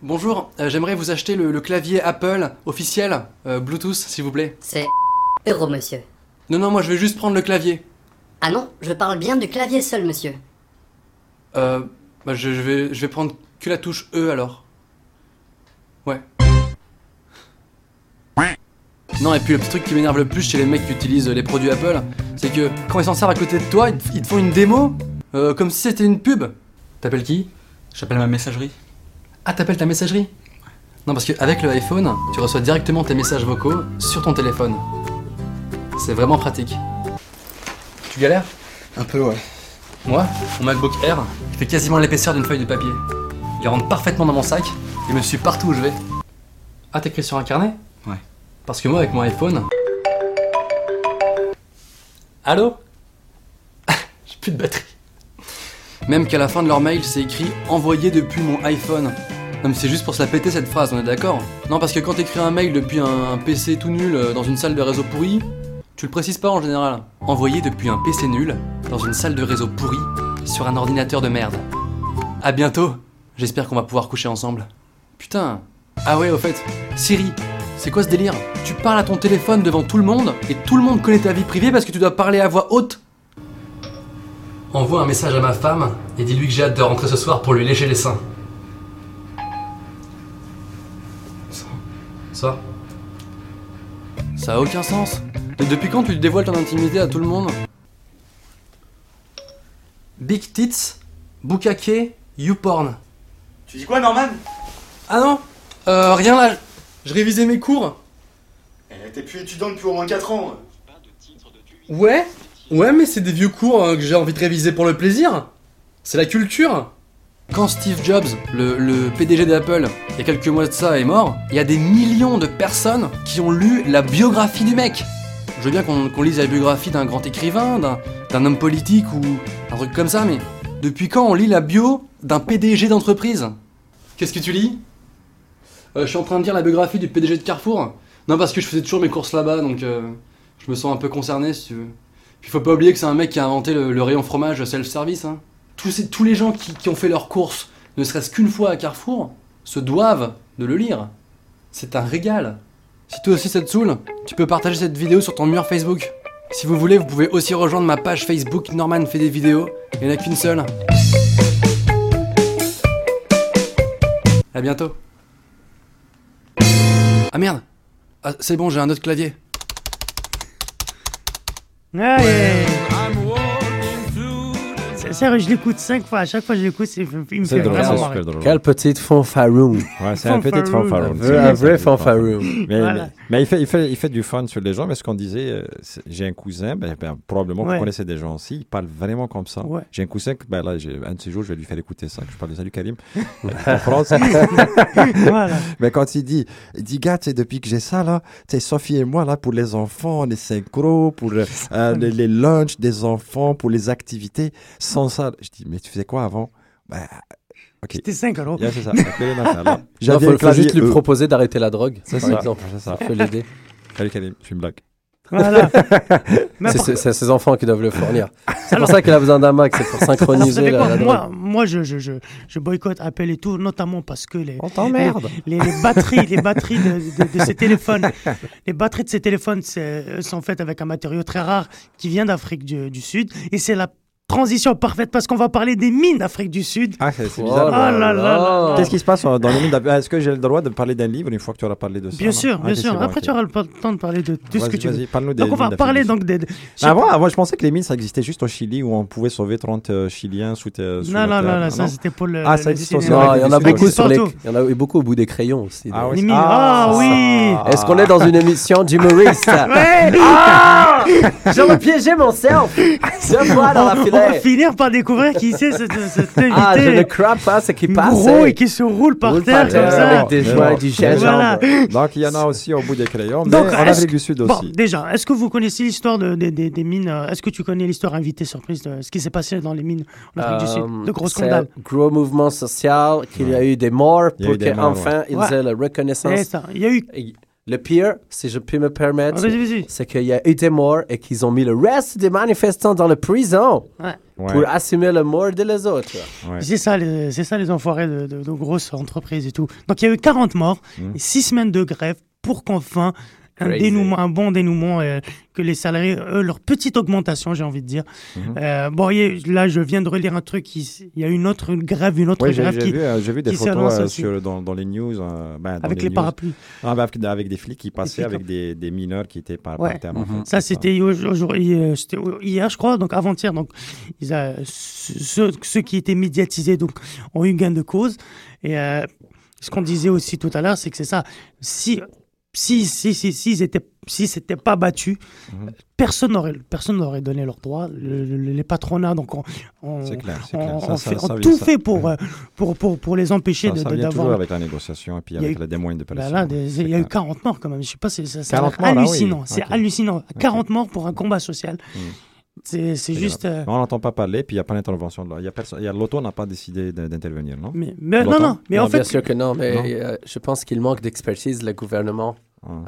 Speaker 9: Bonjour, euh, j'aimerais vous acheter le, le clavier Apple officiel, euh, Bluetooth s'il vous plaît.
Speaker 10: C'est euro, monsieur.
Speaker 9: Non, non, moi je vais juste prendre le clavier.
Speaker 10: Ah non, je parle bien du clavier seul, monsieur.
Speaker 9: Euh, bah je, je vais, je vais prendre que la touche E alors. Ouais. Non, et puis le petit truc qui m'énerve le plus chez les mecs qui utilisent les produits Apple, c'est que quand ils s'en servent à côté de toi, ils te, font une démo, euh, comme si c'était une pub. T'appelles qui?
Speaker 11: J'appelle ma messagerie.
Speaker 9: Ah, t'appelles ta messagerie? Non, parce qu'avec le iPhone, tu reçois directement tes messages vocaux sur ton téléphone. C'est vraiment pratique. Tu galères?
Speaker 11: Un peu, ouais.
Speaker 9: Moi, mon MacBook Air, il fait quasiment l'épaisseur d'une feuille de papier. Il rentre parfaitement dans mon sac et me suit partout où je vais. Ah, t'écris sur un carnet? Parce que moi, avec mon iPhone. Allô? J'ai plus de batterie. Même qu'à la fin de leur mail, c'est écrit envoyé depuis mon iPhone. Non, mais c'est juste pour se la péter cette phrase, on est d'accord? Non, parce que quand t'écris un mail depuis un, PC tout nul euh, dans une salle de réseau pourri, tu le précises pas en général. Envoyé depuis un PC nul dans une salle de réseau pourri sur un ordinateur de merde. À bientôt. J'espère qu'on va pouvoir coucher ensemble. Putain. Ah ouais, au fait, Siri, c'est quoi ce délire? Tu parles à ton téléphone devant tout le monde et tout le monde connaît ta vie privée parce que tu dois parler à voix haute? Envoie un message à ma femme et dis-lui que j'ai hâte de rentrer ce soir pour lui lécher les seins. Ça. Ça Ça a aucun sens. Et depuis quand tu dévoiles ton intimité à tout le monde? Big Tits, Bukake, YouPorn.
Speaker 11: Tu dis quoi, Norman?
Speaker 9: Ah non Euh, rien là. Je révisais mes cours.
Speaker 11: Eh, T'es plus étudiant depuis au moins 4 ans.
Speaker 9: Ouais Ouais, mais c'est des vieux cours hein, que j'ai envie de réviser pour le plaisir. C'est la culture. Quand Steve Jobs, le, le PDG d'Apple, il y a quelques mois de ça, est mort, il y a des millions de personnes qui ont lu la biographie du mec. Je veux bien qu'on lise la biographie d'un grand écrivain, d'un homme politique ou un truc comme ça, mais depuis quand on lit la bio d'un PDG d'entreprise? Qu'est-ce que tu lis? Je suis en train de lire la biographie du PDG de Carrefour. Non, parce que je faisais toujours mes courses là-bas, donc euh, je me sens un peu concerné si tu veux. Puis faut pas oublier que c'est un mec qui a inventé le, rayon fromage self-service. Hein. Tous, les gens qui, qui ont fait leurs courses, ne serait-ce qu'une fois à Carrefour, se doivent de le lire. C'est un régal. Si toi aussi ça te saoule, tu peux partager cette vidéo sur ton mur Facebook. Si vous voulez, vous pouvez aussi rejoindre ma page Facebook Norman fait des vidéos. Il n'y en a qu'une seule. À bientôt. Ah merde. Ah c'est bon, j'ai un autre clavier.
Speaker 4: Sérieux, je l'écoute cinq fois. À chaque fois que je l'écoute, c'est- il me
Speaker 6: C'est
Speaker 4: fait
Speaker 6: drôle,
Speaker 4: vraiment
Speaker 6: c'est
Speaker 4: marrer.
Speaker 6: super drôle.
Speaker 5: Quelle petite fanfaroon.
Speaker 6: Ouais, c'est un petit
Speaker 4: Fanfaroon.
Speaker 5: Un vrai- fanfaron.
Speaker 6: Mais,
Speaker 4: Voilà.
Speaker 6: mais, mais il, fait, il, fait, il fait du fun sur les gens, mais ce qu'on disait, euh, j'ai un cousin, ben, ben, probablement
Speaker 4: Ouais.
Speaker 6: vous connaissez des gens aussi, il parle vraiment comme ça.
Speaker 4: Ouais.
Speaker 6: J'ai un cousin, que, ben, là, un de ces jours, je vais lui faire écouter ça, je parle de Salut Karim. en France.
Speaker 4: Voilà.
Speaker 6: Mais quand il dit, il dit, gars, depuis que j'ai ça, là, Sophie et moi, là, pour les enfants, les synchros, pour euh, les, les lunchs des enfants, pour les activités, sans ça, je dis, mais tu faisais quoi avant? Ben, ok.
Speaker 4: C'était 5 euros.
Speaker 6: Yeah, c'est ça.
Speaker 5: Il faut, faut juste lui
Speaker 6: E.
Speaker 5: proposer d'arrêter la drogue,
Speaker 6: C'est
Speaker 5: par
Speaker 6: ça.
Speaker 5: exemple.
Speaker 6: C'est ça.
Speaker 5: Ça peut l'aider.
Speaker 6: Salut Karim, je suis une blague.
Speaker 4: Voilà.
Speaker 5: C'est ses enfants qui doivent le fournir. C'est pour ça qu'il a besoin d'un Mac, c'est pour synchroniser la, la drogue.
Speaker 4: moi, moi je, je, je, je boycotte Apple et tout, notamment parce que les, les, les, les batteries, les batteries de, de, de ces téléphones, les batteries de ces téléphones c'est- sont faites avec un matériau très rare qui vient d'Afrique du, du Sud. Et c'est la transition parfaite parce qu'on va parler des mines d'Afrique du Sud.
Speaker 6: Ah, c'est c'est
Speaker 5: Oh
Speaker 6: bizarre.
Speaker 4: là là là.
Speaker 6: Qu'est-ce qui se passe euh, dans les mines d'Ab- Est-ce que j'ai le droit de parler d'un livre une fois que tu auras parlé de ça?
Speaker 4: Bien
Speaker 6: non
Speaker 4: sûr,
Speaker 6: Ah,
Speaker 4: bien
Speaker 6: ok,
Speaker 4: sûr.
Speaker 6: bon,
Speaker 4: Après,
Speaker 6: ok.
Speaker 4: tu auras le temps de parler de tout ce que
Speaker 6: Vas-y,
Speaker 4: tu veux.
Speaker 6: vas-y, parle-nous des
Speaker 4: Donc, on va
Speaker 6: mines
Speaker 4: parler
Speaker 6: d'Afrique
Speaker 4: donc des. sais
Speaker 6: Avant, avant, je pensais que les mines, ça existait juste au Chili où on pouvait sauver 30 euh, Chiliens sous, te- sous
Speaker 4: Non,
Speaker 6: la
Speaker 4: non,
Speaker 6: terre.
Speaker 4: non, non, ça c'était pour le.
Speaker 6: Ah, ça
Speaker 4: le
Speaker 6: existe aussi.
Speaker 4: cinéma.
Speaker 5: Non, il y en a beaucoup sur les,
Speaker 4: partout.
Speaker 5: il y en a eu beaucoup au bout des crayons aussi.
Speaker 6: Ah, ouais,
Speaker 4: Les mines. Ah, oui.
Speaker 5: Est-ce qu'on est dans une émission d'humoriste
Speaker 4: Ouais.
Speaker 5: Ah J'aurais piégé mon self Deux fois dans la
Speaker 4: On va finir par découvrir qui c'est cet, cet invité.
Speaker 5: Ah, je ne crois pas ce qui passe
Speaker 4: gros et qui se roule par
Speaker 5: Roule
Speaker 4: terre
Speaker 5: par
Speaker 4: comme ça.
Speaker 5: avec des
Speaker 6: bon.
Speaker 5: et du.
Speaker 4: Voilà.
Speaker 6: Donc, il y en a aussi au bout des crayons, mais
Speaker 4: Donc,
Speaker 6: en Afrique
Speaker 4: que-
Speaker 6: du Sud
Speaker 4: Bon,
Speaker 6: aussi.
Speaker 4: déjà, est-ce que vous connaissez l'histoire de, des- mines euh, Est-ce que tu connais l'histoire invitée surprise de ce qui s'est passé dans les mines en Afrique du Sud
Speaker 5: Euh,
Speaker 4: De gros
Speaker 5: c'est
Speaker 4: scandales.
Speaker 5: gros mouvement social, qu'il y a eu des morts pour qu'enfin ils aient la reconnaissance.
Speaker 4: ça. Il y a eu.
Speaker 5: Le pire, si je peux me permettre,
Speaker 4: vas-y.
Speaker 5: c'est qu'il y a eu des morts et qu'ils ont mis le reste des manifestants dans la prison
Speaker 4: Ouais.
Speaker 6: Ouais.
Speaker 5: pour assumer le mort de les autres.
Speaker 6: Ouais.
Speaker 4: C'est ça, ça les enfoirés de, de- de grosses entreprises et tout. Donc il y a eu 40 morts, et 6 semaines de grève pour qu'enfin un
Speaker 5: Crazy.
Speaker 4: dénouement, un bon dénouement, euh, que les salariés, eux, leur petite augmentation, j'ai envie de dire.
Speaker 6: Mhm.
Speaker 4: Euh, bon, il y a- là, je viens de relire un truc, il, y a une autre grève, une autre grève
Speaker 6: j'ai
Speaker 4: qui,
Speaker 6: vu, euh, j'ai vu des
Speaker 4: qui
Speaker 6: photos euh, sur, dans, dans les news. euh, ben, dans
Speaker 4: avec les,
Speaker 6: news.
Speaker 4: parapluies.
Speaker 6: Ah, ben, avec, avec des flics qui passaient
Speaker 4: flics,
Speaker 6: avec des, des mineurs qui étaient par,
Speaker 4: Ouais.
Speaker 6: par terre. en fait,
Speaker 4: Ça, c'était euh, hier, je crois, donc avant-hier. Donc, ils a, ceux, ceux qui étaient médiatisés donc, ont eu gain de cause. Et euh, ce qu'on disait aussi tout à l'heure, c'est que c'est ça. Si, si, si, si, s'ils étaient, si s'étaient pas battus,
Speaker 6: Mhm.
Speaker 4: personne n'aurait, personne n'aurait donné leurs droits. Le- le- les patronats, donc, on, on,
Speaker 6: clair,
Speaker 4: on-
Speaker 6: Ça,
Speaker 4: fait-
Speaker 6: ça
Speaker 4: tout fait pour,
Speaker 6: ouais.
Speaker 4: euh, pour, pour, pour les empêcher de, d'avoir.
Speaker 6: avec la négociation et puis
Speaker 4: Il y a
Speaker 6: avec
Speaker 4: eu-
Speaker 6: la démoine de pression.
Speaker 4: Ben là, des- il y a eu
Speaker 6: clair.
Speaker 4: 40 morts quand même. Je sais pas, c'est ça, ça a
Speaker 6: 40
Speaker 4: l'air
Speaker 6: morts, là, oui.
Speaker 4: hallucinant. C'est
Speaker 6: Ok.
Speaker 4: hallucinant. 40 morts pour un combat social.
Speaker 6: Mm.
Speaker 4: C'est c'est
Speaker 6: C'est
Speaker 4: juste.
Speaker 6: grave.
Speaker 4: euh,
Speaker 6: On n'entend pas parler, puis il n'y a pas d'intervention. de là. Il y a personne- il y a L'auto n'a pas décidé d'intervenir, non?
Speaker 4: Mais, mais non, non. Mais
Speaker 5: Non,
Speaker 4: en
Speaker 5: bien
Speaker 4: fait,
Speaker 5: sûr que non, mais
Speaker 6: Non.
Speaker 5: euh, je pense qu'il manque d'expertise, le gouvernement.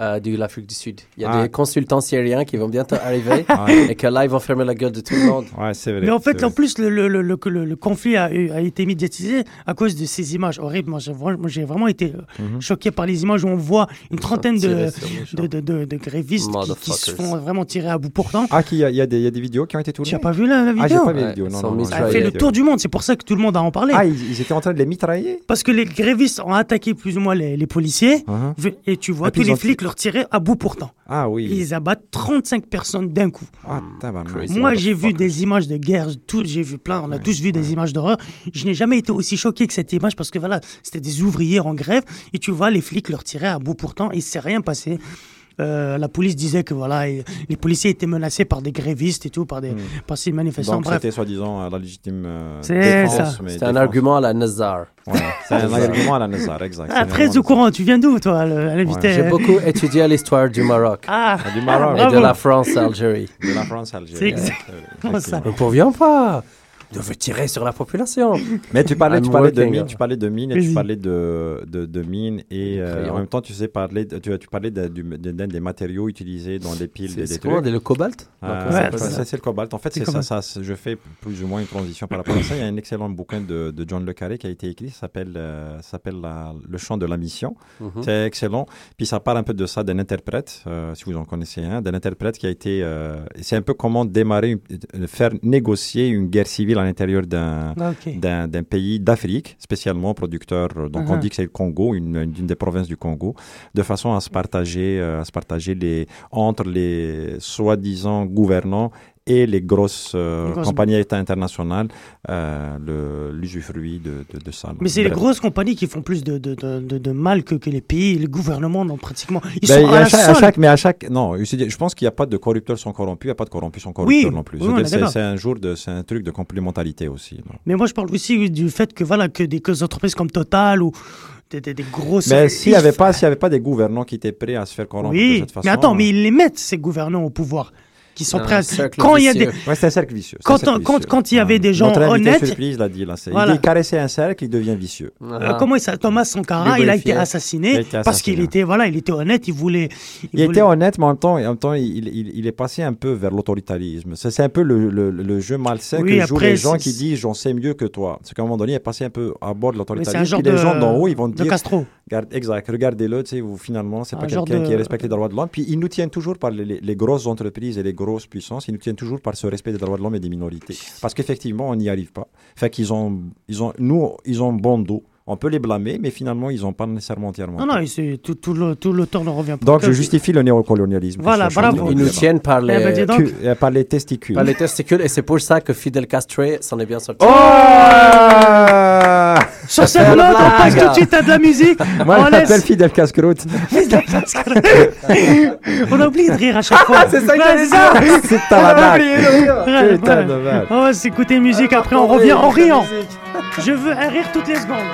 Speaker 5: Euh, de l'Afrique du Sud. Il y a
Speaker 6: Ah.
Speaker 5: des consultants syriens qui vont bientôt arriver
Speaker 6: Ouais.
Speaker 5: et que là, ils vont fermer la gueule de tout le monde.
Speaker 6: Ouais, c'est vrai.
Speaker 4: mais en fait, en plus, le, le, le, le, le- le conflit a, été médiatisé à cause de ces images horribles. Moi, j'ai vra- moi, j'ai vraiment été euh,
Speaker 6: Mhm.
Speaker 4: choqué par les images où on voit une trentaine de, de, de, de, de grévistes qui, qui se font vraiment tirer à bout portant.
Speaker 6: Ah, qu'il y a, il y, a des- il y a des vidéos qui ont été tournées?
Speaker 4: Tu n'as pas vu la, la
Speaker 6: Ah, j'ai
Speaker 4: vidéo
Speaker 6: pas vu. Non, non, non,
Speaker 4: Ça a fait le tour du monde. C'est pour ça que tout le monde a en parlé.
Speaker 6: Ah, ils, ils étaient en train de les mitrailler?
Speaker 4: Parce que les grévistes ont attaqué plus ou moins les, les policiers.
Speaker 6: Uh-huh.
Speaker 4: Et tu vois
Speaker 6: Et
Speaker 4: tous les flics leur tirer à bout portant.
Speaker 6: Ah oui.
Speaker 4: Et ils abattent 35 personnes d'un coup.
Speaker 6: Ah.
Speaker 4: Moi, j'ai vu des images de guerre, tout, j'ai vu plein, on a tous vu des images d'horreur. Je n'ai jamais été aussi choqué que cette image parce que voilà, c'était des ouvriers en grève et tu vois les flics leur tirer à bout pourtant, il s'est rien passé. Euh, la police disait que voilà, et- les policiers étaient menacés par des grévistes et tout, par des, par ces manifestants.
Speaker 6: Hmm. Donc, c'était soi-disant euh, la légitime euh,
Speaker 4: C'est ça.
Speaker 5: un argument à la Nazar.
Speaker 6: Ouais, c'est un argument à la Nazar, exact.
Speaker 4: ah, très au courant. Tu viens d'où, toi, le- à l'invité
Speaker 5: J'ai beaucoup étudié l'histoire du Maroc
Speaker 4: Ah,
Speaker 6: Ah, du Maroc.
Speaker 5: et de la France, Algérie.
Speaker 6: De la France, Algérie.
Speaker 4: C'est exactement
Speaker 6: Ouais,
Speaker 4: ça.
Speaker 5: Nous ne pouvions pas. Ils doivent tirer sur la population.
Speaker 6: Mais tu parlais, tu parlais de mines, tu parlais de mines et tu parlais de, de, de mines et euh, en même temps tu sais parler, de- tu, tu parlais de- des matériaux utilisés dans les piles
Speaker 5: C'est-
Speaker 6: des,
Speaker 5: c'est
Speaker 6: des trucs.
Speaker 5: le cobalt?
Speaker 4: Ouais,
Speaker 5: ça
Speaker 6: ça, c'est le cobalt. En fait,
Speaker 4: C'est
Speaker 6: c'est ça, Je fais plus ou moins une transition par rapport à ça. Il y a un excellent bouquin de, de John Le Carré qui a été écrit, ça s'appelle euh, ça s'appelle la- Le chant de la mission.
Speaker 5: Mhm.
Speaker 6: C'est excellent. Puis ça parle un peu de ça, d'un interprète, euh, si vous en connaissez un, d'un interprète qui a été. euh, c'est un peu comment démarrer, une- euh, faire négocier une guerre civile à l'intérieur d'un
Speaker 4: Ah, ok.
Speaker 6: d'un d'un pays d'Afrique, spécialement producteur. euh, Donc on
Speaker 4: Mhm.
Speaker 6: dit que c'est le Congo, une, une, une des provinces du Congo, de façon à se partager, euh, à se partager les entre les soi-disant gouvernants et les grosses, euh,
Speaker 4: Les grosses-
Speaker 6: compagnies internationales, euh, le- l'usufruit de, de, de ça.
Speaker 4: Mais c'est les grosses compagnies qui font plus de, mal que, que les pays, les gouvernements, non, pratiquement. Ils
Speaker 6: Ben,
Speaker 4: sont à
Speaker 6: chaque, à
Speaker 4: solde.
Speaker 6: chaque- mais à chaque, non, je pense qu'il n'y a pas de corrupteurs sans corrompus, il n'y a pas de corrompus sans corrupteurs
Speaker 4: Oui,
Speaker 6: non plus.
Speaker 4: oui,
Speaker 6: C'est- un jour de, c'est un truc de complémentarité aussi. non.
Speaker 4: Mais moi, je parle aussi du fait que, voilà, que des que entreprises comme Total ou des, des, des grosses.
Speaker 6: Mais s'il n'y avait pas, y avait pas des gouvernants qui étaient prêts à se faire corrompre de cette façon.
Speaker 4: mais attends, mais ils les mettent, ces gouvernants, au pouvoir. Qui sont prêts à. Quand il y a des.
Speaker 6: Ouais, c'est un cercle vicieux.
Speaker 4: Quand
Speaker 6: cercle
Speaker 4: quand- quand il y avait des gens
Speaker 6: Notre
Speaker 4: honnêtes-
Speaker 6: surprise l'a dit là. c'est-
Speaker 4: Voilà.
Speaker 6: Il caressait un cercle, il devient vicieux.
Speaker 4: Euh,
Speaker 5: Ah.
Speaker 4: comment il s'appelle Thomas Sankara, il a été assassiné
Speaker 6: Il a été
Speaker 4: parce qu'il était, voilà, il était honnête, il voulait.
Speaker 6: Il,
Speaker 4: voulait-
Speaker 6: était honnête, mais en même temps, en même temps il, il, il est passé un peu vers l'autoritarisme. C'est c'est un peu le, le, le jeu malsain
Speaker 4: Oui,
Speaker 6: que jouent les gens qui disent j'en sais mieux que toi. C'est qu'à un moment donné, il est passé un peu à bord de
Speaker 4: Mais c'est un
Speaker 6: l'autoritarisme. les gens d'en haut, ils vont dire
Speaker 4: Castro.
Speaker 6: Exact, regardez-le, tu sais, vous, finalement, c'est pas quelqu'un qui respecte les droits de l'homme. Puis ils nous tiennent toujours par les, les- les grosses entreprises et les grosses puissances, ils nous tiennent toujours par ce respect des droits de l'homme et des minorités. Parce qu'effectivement, on n'y arrive pas. Fait qu'ils ont, ils ont, nous, ils ont bon dos. On peut les blâmer, mais finalement, ils n'ont pas nécessairement entièrement.
Speaker 4: Non, non, tout, tout, le, tout le temps ne revient pas.
Speaker 6: Donc, je justifie le néocolonialisme.
Speaker 4: Voilà, bravo.
Speaker 5: Ils nous tiennent par
Speaker 4: Eh ben, donc.
Speaker 6: Euh, par les testicules.
Speaker 5: par les testicules et c'est pour ça que Fidel Castro s'en est bien sorti.
Speaker 6: Oh
Speaker 4: Sur cette note, on passe tout de suite à de la musique.
Speaker 6: Moi,
Speaker 4: on
Speaker 6: je
Speaker 4: laisse.
Speaker 6: m'appelle Fidel Casse-Croûte.
Speaker 4: on a oublié de rire à chaque fois.
Speaker 5: c'est ça
Speaker 4: c'est ça.
Speaker 6: C'est.
Speaker 4: Ouais,
Speaker 6: Putain de.
Speaker 4: On va s'écouter une musique, après on revient en riant. Je veux un rire toutes les secondes.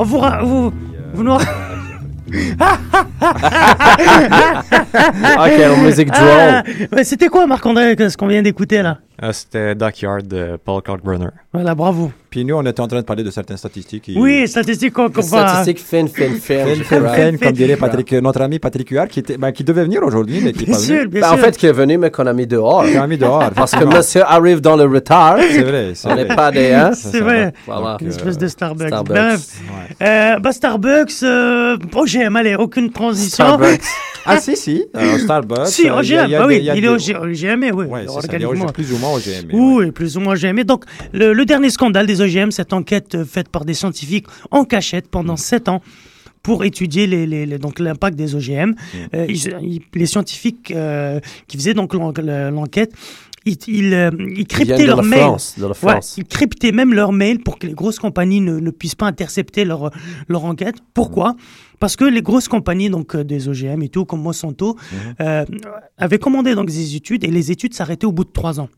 Speaker 4: On vous, ra- vous, vous nous.
Speaker 5: Ok, en musique
Speaker 4: Ah,
Speaker 5: drôle.
Speaker 4: ouais, C'était quoi, Marc-André, ce qu'on vient d'écouter là?
Speaker 12: Ah, C'était Dockyard de Paul Kalkbrenner.
Speaker 4: Voilà, bravo.
Speaker 6: Puis nous, on était en train de parler de certaines statistiques. et-
Speaker 4: Oui, statistiques qu'on qu'on va.
Speaker 5: Statistique fin, fin, fin.
Speaker 6: Fin, fin, fin, comme dirait Patrick, notre ami Patrick Huard, qui, était, ben, qui devait venir aujourd'hui, mais qui est
Speaker 4: Bien
Speaker 6: pas
Speaker 4: sûr,
Speaker 6: venu.
Speaker 4: bien
Speaker 5: Ben, en
Speaker 4: sûr.
Speaker 5: fait, qui est venu, mais qu'on a mis dehors.
Speaker 6: Qui a mis dehors.
Speaker 5: Parce que monsieur arrive dans le retard.
Speaker 6: C'est vrai, c'est
Speaker 5: On n'est pas des. Hein?
Speaker 4: C'est vrai.
Speaker 5: Voilà.
Speaker 4: Une espèce de Starbucks.
Speaker 5: Starbucks.
Speaker 4: Bref. Euh, bah, Starbucks, euh, OGM, allez, aucune transition.
Speaker 5: Starbucks.
Speaker 6: Ah, si, si. euh, Starbucks.
Speaker 4: Si,
Speaker 6: euh,
Speaker 4: OGM,
Speaker 6: y a
Speaker 4: bah oui,
Speaker 6: il
Speaker 4: est OG- OGM, oui.
Speaker 6: Ouais,
Speaker 4: organiquement.
Speaker 6: plus ou moins OGM.
Speaker 4: Oui, plus ou moins OGM. Donc, le dernier scandale des OGM, cette enquête euh, faite par des scientifiques en cachette pendant sept ans pour étudier les, les- les- donc l'impact des OGM. Euh, ils- ils- les scientifiques euh, qui faisaient donc l'en- l'enquête, ils, ils, euh, ils
Speaker 5: viennent
Speaker 4: cryptaient leurs mails.
Speaker 5: France, de la
Speaker 4: Ouais,
Speaker 5: France.
Speaker 4: ils cryptaient même leurs mails pour que les grosses compagnies ne, ne puissent pas intercepter leur, leur enquête. Pourquoi? Parce que les grosses compagnies donc euh, des OGM et tout, comme Monsanto, euh, avaient commandé donc des études et les études s'arrêtaient au bout de trois ans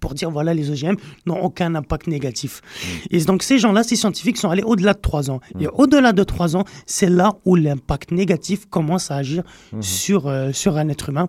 Speaker 4: pour dire voilà les OGM n'ont aucun impact négatif. Et donc ces gens-là, ces scientifiques sont allés au-delà de trois ans. Et au-delà de trois ans, c'est là où l'impact négatif commence à agir sur, euh, sur un être humain,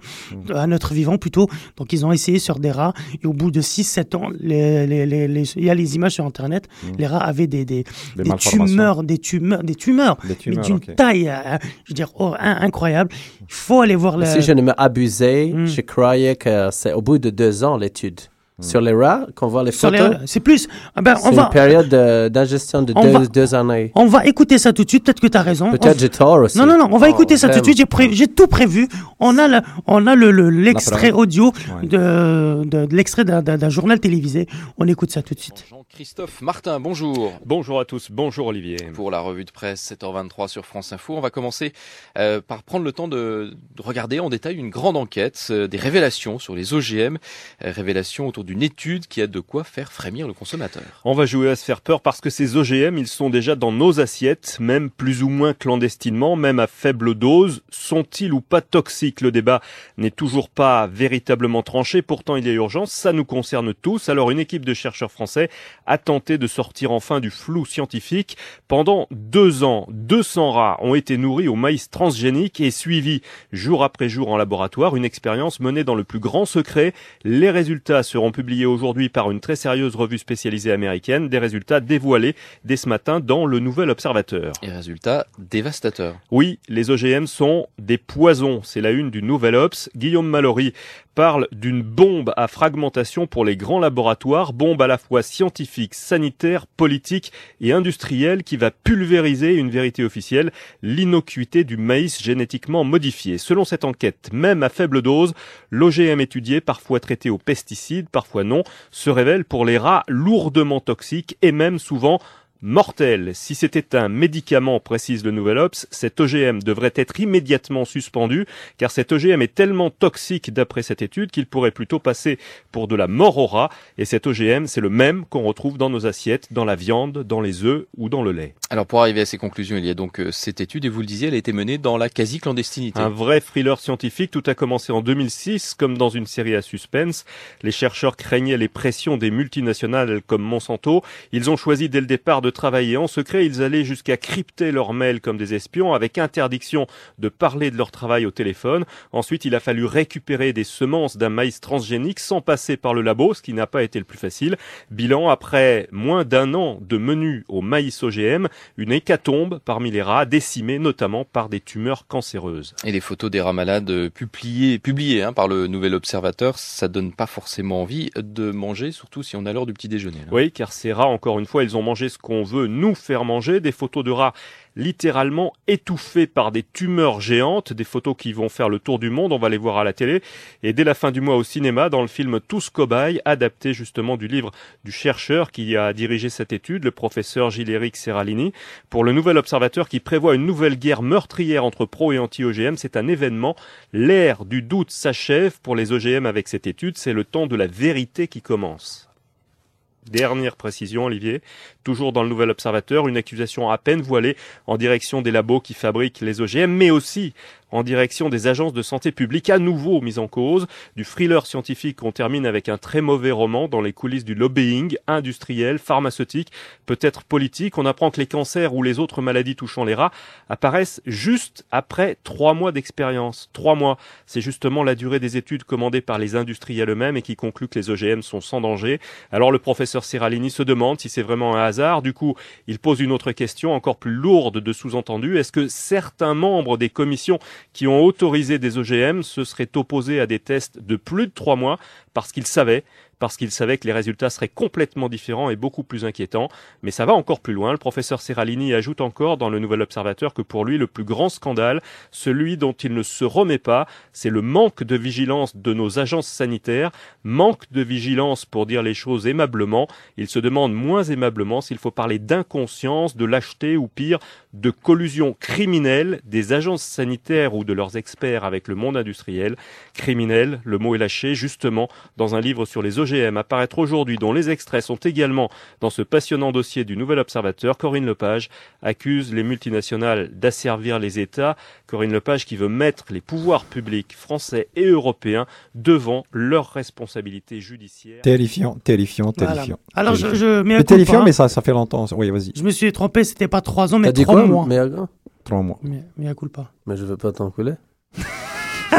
Speaker 4: un être vivant plutôt. Donc ils ont essayé sur des rats et au bout de 6-7 ans, les, les- les- les- il y a les images sur Internet, les rats avaient des, des,
Speaker 6: Des
Speaker 4: des tumeurs, des tumeurs, des tumeurs,
Speaker 6: Des
Speaker 4: mais
Speaker 6: tumeurs,
Speaker 4: d'une
Speaker 6: ok.
Speaker 4: taille, euh, je veux dire, oh, in- incroyable. Il faut aller voir le...
Speaker 5: Si je ne me abusais,
Speaker 4: Hmm.
Speaker 5: je croyais que c'est au bout de deux ans l'étude. Sur les rats, qu'on voit les photos,
Speaker 4: C'est plus... ah ben,
Speaker 5: c'est
Speaker 4: on va...
Speaker 5: une période de- d'ingestion de deux,
Speaker 4: va-
Speaker 5: deux années.
Speaker 4: On va écouter ça tout de suite. Peut-être que tu as raison.
Speaker 5: Peut-être
Speaker 4: On-
Speaker 5: j'ai tort aussi.
Speaker 4: Non, non, non. On va
Speaker 5: Oh,
Speaker 4: écouter ça tout de suite. J'ai, tout prévu. On a, la- on a le, le- l'extrait audio
Speaker 6: Ouais.
Speaker 4: de, de, de l'extrait d'un journal télévisé. On écoute ça tout de suite.
Speaker 13: Jean-Christophe Martin, bonjour.
Speaker 12: Bonjour à tous, bonjour Olivier.
Speaker 13: Pour la revue de presse 7h23 sur France Info, on va commencer euh, par prendre le temps de, de regarder en détail une grande enquête, euh, des révélations sur les OGM, euh, révélations autour d'une étude qui a de quoi faire frémir le consommateur.
Speaker 12: On va jouer à se faire peur parce que ces OGM, ils sont déjà dans nos assiettes, même plus ou moins clandestinement, même à faible dose. Sont-ils ou pas toxiques? Le débat n'est toujours pas véritablement tranché, pourtant il y a urgence, ça nous concerne tous. Alors une équipe de chercheurs français a tenté de sortir enfin du flou scientifique. Pendant deux ans, 200 rats ont été nourris au maïs transgénique et suivis jour après jour en laboratoire, une expérience menée dans le plus grand secret. Les résultats seront publiés aujourd'hui par une très sérieuse revue spécialisée américaine, des résultats dévoilés dès ce matin dans le Nouvel Observateur.
Speaker 13: Et résultat dévastateur.
Speaker 12: Oui, les OGM sont des poisons, c'est la une du Nouvel Obs. Guillaume Mallory parle d'une bombe à fragmentation pour les grands laboratoires, bombe à la fois scientifique, sanitaire, politique et industrielle qui va pulvériser une vérité officielle, l'innocuité du maïs génétiquement modifié. Selon cette enquête, même à faible dose, l'OGM étudié, parfois traité aux pesticides, parfois non, se révèle pour les rats lourdement toxique et même souvent mortel. Si c'était un médicament, précise le Nouvel Ops, cet OGM devrait être immédiatement suspendu, car cet OGM est tellement toxique d'après cette étude qu'il pourrait plutôt passer pour de la mort au rat, et cet OGM, c'est le même qu'on retrouve dans nos assiettes, dans la viande, dans les œufs ou dans le lait.
Speaker 13: Alors pour arriver à ces conclusions, il y a donc euh, cette étude, et vous le disiez, elle a été menée dans la quasi-clandestinité.
Speaker 12: Un vrai thriller scientifique, tout a commencé en 2006, comme dans une série à suspense. Les chercheurs craignaient les pressions des multinationales comme Monsanto. Ils ont choisi dès le départ de travailler en secret. Ils allaient jusqu'à crypter leurs mails comme des espions, avec interdiction de parler de leur travail au téléphone. Ensuite, il a fallu récupérer des semences d'un maïs transgénique sans passer par le labo, ce qui n'a pas été le plus facile. Bilan, après moins d'un an de menu au maïs OGM, une hécatombe parmi les rats, décimés notamment par des tumeurs cancéreuses.
Speaker 13: Et les photos des rats malades publiées, publiées hein, par le Nouvel Observateur, ça donne pas forcément envie de manger, surtout si on a l'heure du petit déjeuner. là.
Speaker 12: Oui, car ces rats, encore une fois, ils ont mangé ce qu'on veut nous faire manger, des photos de rats littéralement étouffés par des tumeurs géantes, des photos qui vont faire le tour du monde, on va les voir à la télé, et dès la fin du mois au cinéma, dans le film Tous cobayes, adapté justement du livre du chercheur qui a dirigé cette étude, le professeur Gilles-Éric Serralini, pour le nouvel observateur qui prévoit une nouvelle guerre meurtrière entre pro et anti-OGM, c'est un événement, l'ère du doute s'achève pour les OGM avec cette étude, c'est le temps de la vérité qui commence. Dernière précision, Olivier. Toujours dans le Nouvel Observateur, une accusation à peine voilée en direction des labos qui fabriquent les OGM, mais aussi en direction des agences de santé publique à nouveau mises en cause. Du thriller scientifique, on termine avec un très mauvais roman dans les coulisses du lobbying industriel, pharmaceutique, peut-être politique. On apprend que les cancers ou les autres maladies touchant les rats apparaissent juste après trois mois d'expérience. Trois mois, c'est justement la durée des études commandées par les industriels eux-mêmes et qui concluent que les OGM sont sans danger. Alors le professeur Serralini se demande si c'est vraiment un Du coup, il pose une autre question encore plus lourde de sous-entendu. Est-ce que certains membres des commissions qui ont autorisé des OGM se seraient opposés à des tests de plus de trois mois parce qu'ils savaient parce qu'ils savaient que les résultats seraient complètement différents et beaucoup plus inquiétants. Mais ça va encore plus loin. Le professeur Serralini ajoute encore dans le Nouvel Observateur que pour lui, le plus grand scandale, celui dont il ne se remet pas, c'est le manque de vigilance de nos agences sanitaires, manque de vigilance pour dire les choses aimablement. Il se demande moins aimablement s'il faut parler d'inconscience, de lâcheté ou pire, de collusion criminelle des agences sanitaires ou de leurs experts avec le monde industriel. Criminel, le mot est lâché justement dans un livre sur les OGM à paraître aujourd'hui dont les extraits sont également dans ce passionnant dossier du Nouvel Observateur. Corinne Lepage accuse les multinationales d'asservir les États. Corinne Lepage qui veut mettre les pouvoirs publics français et européens devant leurs responsabilités judiciaires.
Speaker 6: Terrifiant, terrifiant,
Speaker 4: Voilà.
Speaker 6: terrifiant.
Speaker 4: Alors, je-
Speaker 6: Terrifiant.
Speaker 4: je mets un
Speaker 6: Mais terrifiant,
Speaker 4: pas.
Speaker 6: mais ça, ça fait longtemps. Oui, vas-y.
Speaker 4: Je me suis trompé, c'était pas trois ans, mais
Speaker 5: T'as dit
Speaker 4: trois mois.
Speaker 5: mais,
Speaker 6: Trois mois.
Speaker 4: Mais, mais à pas.
Speaker 5: Mais je veux pas t'enculer.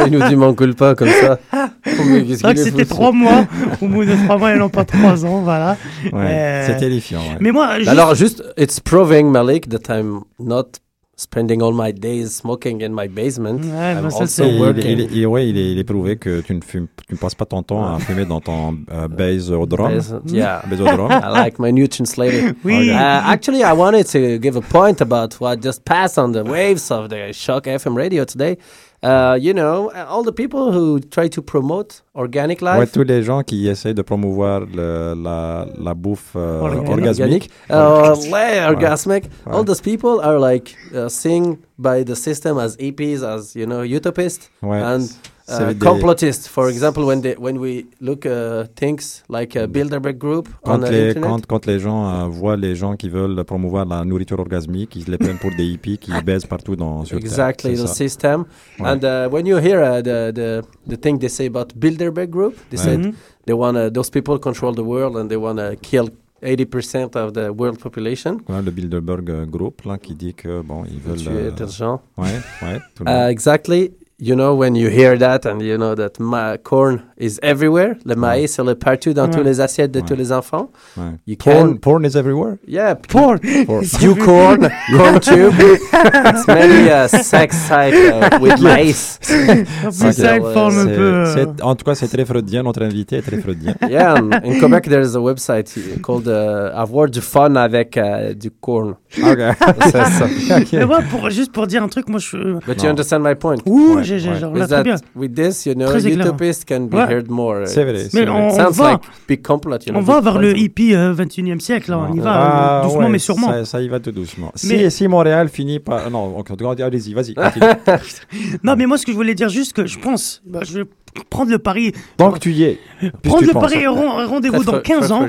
Speaker 5: Il nous dit m'encule pas comme ça.
Speaker 4: C'est vrai que c'était trois mois. Au bout de trois mois, et non pas trois ans, voilà. Euh,
Speaker 6: c'est terrifiant, ouais.
Speaker 4: Mais moi, juste-
Speaker 5: Alors juste, it's proving Malik that I'm not spending all my days smoking in my basement.
Speaker 4: Ouais,
Speaker 5: I'm
Speaker 4: ça,
Speaker 5: also
Speaker 4: c'est-
Speaker 5: working.
Speaker 6: il- il- ouais, il est, il est prouvé que tu ne, fumes, tu ne passes pas ton temps à fumer dans ton euh, base-odrome.
Speaker 5: Base- yeah.
Speaker 6: Base-odrome.
Speaker 5: I like my new translator.
Speaker 4: Oui.
Speaker 5: Uh, actually, I wanted to give a point about what just passed on the waves of the Shock FM radio today. Uh, you know, all the people who try to promote organic life.
Speaker 6: Ouais, tous les gens qui essayent de promouvoir le- la, la bouffe euh,
Speaker 5: Organic. Uh, ouais,
Speaker 6: Ouais.
Speaker 5: orgasmic.
Speaker 6: Ouais.
Speaker 5: All those people are like uh, seen by the system as EPs, as you know, utopists
Speaker 6: Ouais,
Speaker 5: and
Speaker 6: c'est
Speaker 5: uh,
Speaker 6: des-
Speaker 5: complotists. For example, when they, when we look uh, things like a Bilderberg group on
Speaker 6: Quand
Speaker 5: the
Speaker 6: les,
Speaker 5: internet.
Speaker 6: quand, quand les gens euh, voient les gens qui veulent promouvoir la nourriture orgasmique, ils les prennent pour des hippies qui baisent partout dans sur
Speaker 5: Exactly,
Speaker 6: Terre.
Speaker 5: the system.
Speaker 6: Ouais.
Speaker 5: And uh, when you hear uh, the, the the thing they say about Bilderberg Group, they
Speaker 6: Ouais.
Speaker 5: said
Speaker 6: Mhm.
Speaker 5: they want those people control the world and they want to kill 80% of the world population.
Speaker 6: Ouais, le Bilderberg euh, Group là, qui dit que bon, ils veulent.
Speaker 5: Tuer des gens.
Speaker 6: Ouais, ouais. tout le
Speaker 5: Uh,
Speaker 6: monde.
Speaker 5: exactly. You know, when you hear that and you know that ma corn is everywhere, le maïs est partout dans
Speaker 6: Ouais.
Speaker 5: tous les assiettes de
Speaker 6: Ouais.
Speaker 5: tous les enfants.
Speaker 6: Ouais.
Speaker 5: You
Speaker 6: Porn,
Speaker 5: can
Speaker 6: porn is everywhere?
Speaker 5: Yeah,
Speaker 4: porn.
Speaker 6: Porn.
Speaker 5: You corn, corn tube. It's many uh, sex site uh, with maïs.
Speaker 6: Ok.
Speaker 4: ça, forme un
Speaker 6: C'est-
Speaker 4: peu, euh,
Speaker 6: c'est- En tout cas, c'est très freudien. Notre invité est très freudien.
Speaker 5: Yeah, um, in Quebec there's a website called uh, Avoir du fun avec uh, du corn.
Speaker 6: Ok.
Speaker 5: C'est ça.
Speaker 4: Mais moi, pour, juste pour dire un truc, moi, je.
Speaker 5: But you understand my point?
Speaker 4: Ouh, j'ai- j'ai- j'ai- on l'a
Speaker 5: With
Speaker 4: très
Speaker 5: that-
Speaker 4: bien.
Speaker 5: With this, you know,
Speaker 4: Très éclairant.
Speaker 5: utopists can be heard more.
Speaker 6: C'est vrai,
Speaker 4: Mais
Speaker 6: vrai.
Speaker 4: on, va,
Speaker 5: like big complot, you know,
Speaker 4: on va vers le hippie euh, 21e siècle. là, on y va
Speaker 6: Ah,
Speaker 4: euh, doucement,
Speaker 6: ouais,
Speaker 4: mais sûrement.
Speaker 6: Ça, y va tout doucement. Si,
Speaker 4: Mais-
Speaker 6: si Montréal finit par. Non, ok, allez-y, vas-y.
Speaker 4: Non, mais moi, ce que je voulais dire, juste que je pense, bah, je vais prendre le pari.
Speaker 6: Donc tu y es.
Speaker 4: Prendre le pari et ren- rendez-vous dans
Speaker 5: fre-
Speaker 4: 15
Speaker 5: très
Speaker 4: ans.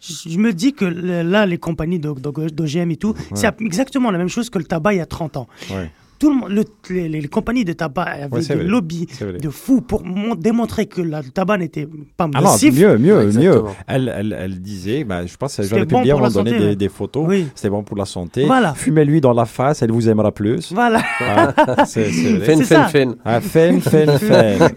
Speaker 4: Je me dis que là, les compagnies d'O- d'O- d'OGM et tout, c'est exactement la même chose que le tabac il y a 30 ans.
Speaker 6: Ouais.
Speaker 4: Tout le monde, le- les, les compagnies de tabac avaient
Speaker 6: Ouais,
Speaker 4: des
Speaker 6: vrai.
Speaker 4: lobbies de fous pour mon- démontrer que la- le tabac n'était pas
Speaker 6: Ah
Speaker 4: nocif.
Speaker 6: mieux, mieux, mieux.
Speaker 5: Exactement.
Speaker 6: Elle, elle, elle disait, bah, je pense que
Speaker 4: bon pour la
Speaker 6: moment donné
Speaker 4: santé,
Speaker 6: des, des photos.
Speaker 4: Oui.
Speaker 6: C'était bon pour la santé.
Speaker 4: Voilà.
Speaker 6: Fumez-lui dans la face, elle vous aimera plus.
Speaker 4: Voilà.
Speaker 6: Ah, c'est.
Speaker 5: Fin, fin, fin.
Speaker 6: Ah, fin, fin, fin.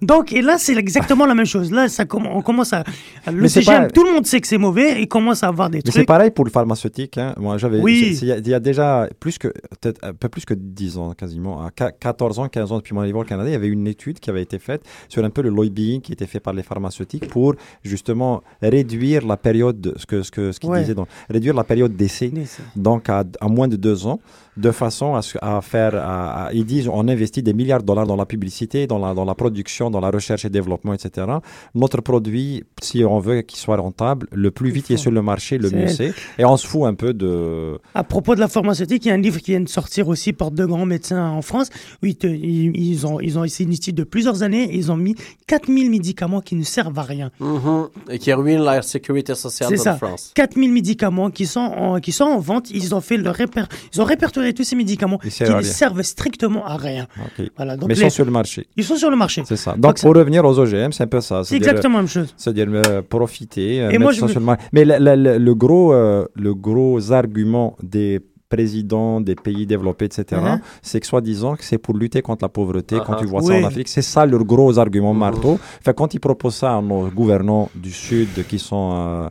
Speaker 4: Donc, et là, c'est exactement la même chose. Là, ça, on commence à. Le CGM,
Speaker 6: pas-
Speaker 4: tout le monde sait que c'est mauvais et commence à avoir des
Speaker 6: Mais c'est
Speaker 4: trucs.
Speaker 6: pareil pour le pharmaceutique. Hein. Moi, j'avais.
Speaker 4: Oui.
Speaker 6: Il y, a- il y a déjà plus que peut-être un peu plus que 10 ans quasiment, à qua- 14 ans, 15 ans depuis mon arrivée au Canada, il y avait une étude qui avait été faite sur un peu le lobbying qui était fait par les pharmaceutiques pour justement réduire la période, de- ce que ce que ce qu'ils
Speaker 4: Ouais.
Speaker 6: disaient, donc réduire la période d'essai,
Speaker 4: D'essai.
Speaker 6: donc à, à moins de deux ans, de façon à, faire. à- à- ils disent on investit des milliards de dollars dans la publicité, dans la dans la production, dans la recherche et développement, etc. Notre produit, si on veut qu'il soit rentable, le plus vite il est sur le marché, le mieux c'est. Et on se fout un peu de.
Speaker 4: À propos de la pharmaceutique, il y a un livre qui vient de sortir aussi par deux de grands médecins en France, où ils, te- ils, ils ont, ils ont essayé une étude de plusieurs années, et ils ont mis 4000 médicaments qui ne servent à rien.
Speaker 5: Mhm. Et qui ruine la sécurité sociale
Speaker 4: C'est
Speaker 5: de
Speaker 4: ça.
Speaker 5: France.
Speaker 4: 4000 médicaments qui sont, en, qui sont en vente. Ils ont fait le réper... ils ont répertorié tous ces médicaments
Speaker 6: Ils
Speaker 4: qui ne servent strictement à rien.
Speaker 6: Ok.
Speaker 4: Voilà, donc
Speaker 6: Mais ils
Speaker 4: les-
Speaker 6: sont sur le marché.
Speaker 4: Ils sont sur le marché.
Speaker 6: C'est ça.
Speaker 4: Donc
Speaker 6: Donc,
Speaker 4: ça-
Speaker 6: pour revenir aux OGM, c'est un peu ça.
Speaker 4: C'est exactement la même chose.
Speaker 6: C'est-à-dire euh, profiter. euh,
Speaker 4: Et moi,
Speaker 6: mettre
Speaker 4: je
Speaker 6: ça
Speaker 4: me-
Speaker 6: sur le marché. Mais le, gros, euh, le gros argument des présidents des pays développés, etc.,
Speaker 4: Mhm.
Speaker 6: c'est que soi-disant que c'est pour lutter contre la pauvreté. Quand tu vois
Speaker 4: oui.
Speaker 6: ça en Afrique, c'est ça leur gros argument marteau. Fait, quand ils proposent ça à nos gouvernants du Sud qui sont euh,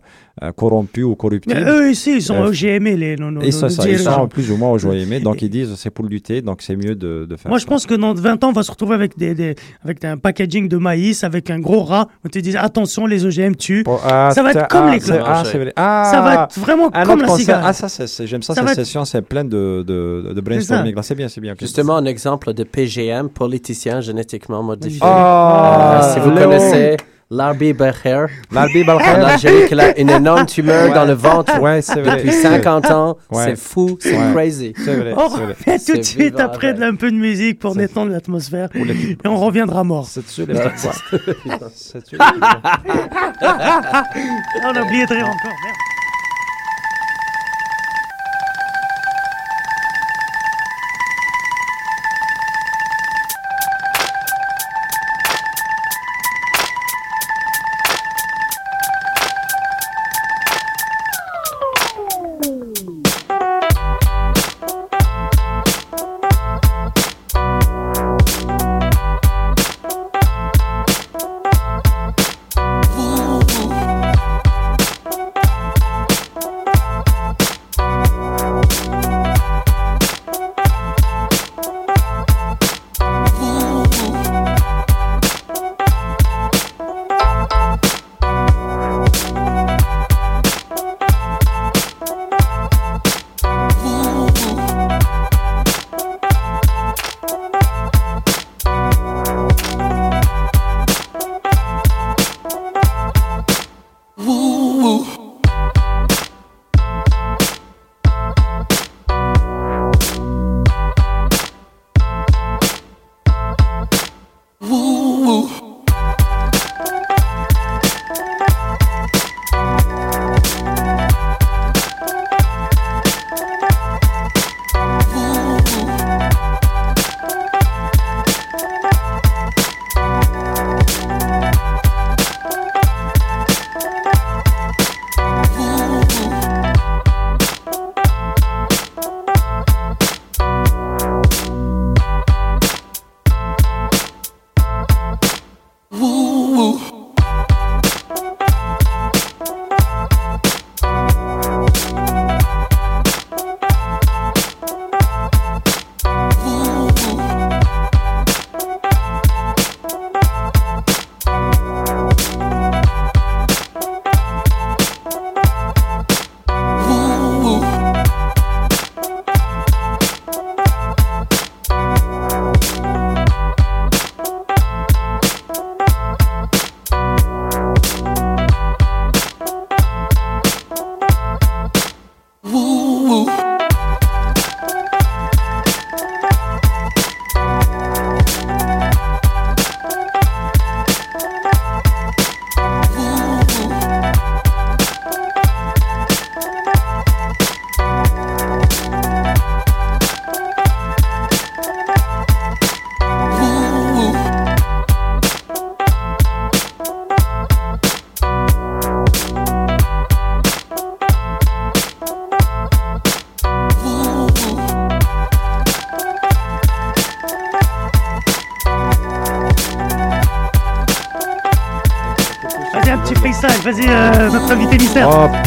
Speaker 6: corrompus ou corruptibles,
Speaker 4: Mais eux ici, ils sont
Speaker 6: Euh,
Speaker 4: OGM, les
Speaker 6: et ça,
Speaker 4: nos
Speaker 6: ça, ils sont plus ou moins aimé, donc ils disent c'est pour lutter, donc c'est mieux de, de faire
Speaker 4: Moi,
Speaker 6: ça.
Speaker 4: je pense que dans 20 ans, on va se retrouver avec, des, des- avec un packaging de maïs, avec un gros rat. On te dit attention, les OGM tuent.
Speaker 6: Ah,
Speaker 4: ça va être comme
Speaker 6: ah,
Speaker 4: les clopes.
Speaker 6: Ah, c'est vrai. Ah,
Speaker 4: ça va être vraiment comme la cigarette.
Speaker 6: Ah, ça, c'est- c'est- j'aime ça,
Speaker 4: Ça
Speaker 6: cette session, c'est plein de, de, de brainstorming. C'est bien, c'est bien.
Speaker 5: Justement, un exemple de PGM, politicien génétiquement modifié.
Speaker 6: Ah,
Speaker 5: Euh, si vous connaissez Larbi Belcher,
Speaker 6: Larbi
Speaker 5: Algérie, qui a une énorme tumeur
Speaker 6: Ouais.
Speaker 5: dans le ventre
Speaker 6: Ouais, c'est vrai.
Speaker 5: depuis 50 ans.
Speaker 6: Ouais.
Speaker 5: C'est fou, c'est
Speaker 6: Ouais.
Speaker 5: crazy.
Speaker 6: C'est vrai,
Speaker 4: On
Speaker 6: c'est vrai.
Speaker 4: revient tout
Speaker 5: C'est
Speaker 4: de suite
Speaker 5: vivant
Speaker 4: après de un peu de musique pour détendre l'atmosphère. Et on reviendra mort.
Speaker 6: C'est les
Speaker 4: on a oublié de rire encore. merde.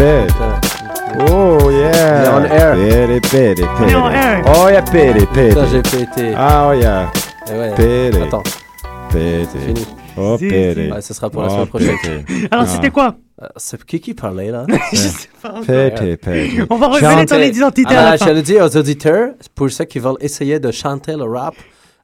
Speaker 6: Oh. Oh, yeah.
Speaker 5: On air.
Speaker 6: Pere, pere,
Speaker 4: On est en
Speaker 6: pere.
Speaker 4: air.
Speaker 6: Oh, yeah, pere, pere.
Speaker 5: Putain, j'ai pété.
Speaker 6: Ah, oh, yeah.
Speaker 5: Eh ouais.
Speaker 6: Pere.
Speaker 5: Attends,
Speaker 6: Pere.
Speaker 5: fini.
Speaker 6: Oh, pere.
Speaker 5: Ouais, ce sera pour la
Speaker 6: Oh,
Speaker 5: semaine prochaine.
Speaker 6: pere.
Speaker 4: Alors,
Speaker 6: Ah.
Speaker 4: c'était quoi?
Speaker 5: Euh, C'est qui qui parlait là?
Speaker 4: Je sais pas.
Speaker 6: Pere, pere.
Speaker 4: On va révéler ton identité fin.
Speaker 5: je le dis aux auditeurs, pour ceux qui veulent essayer de chanter le rap,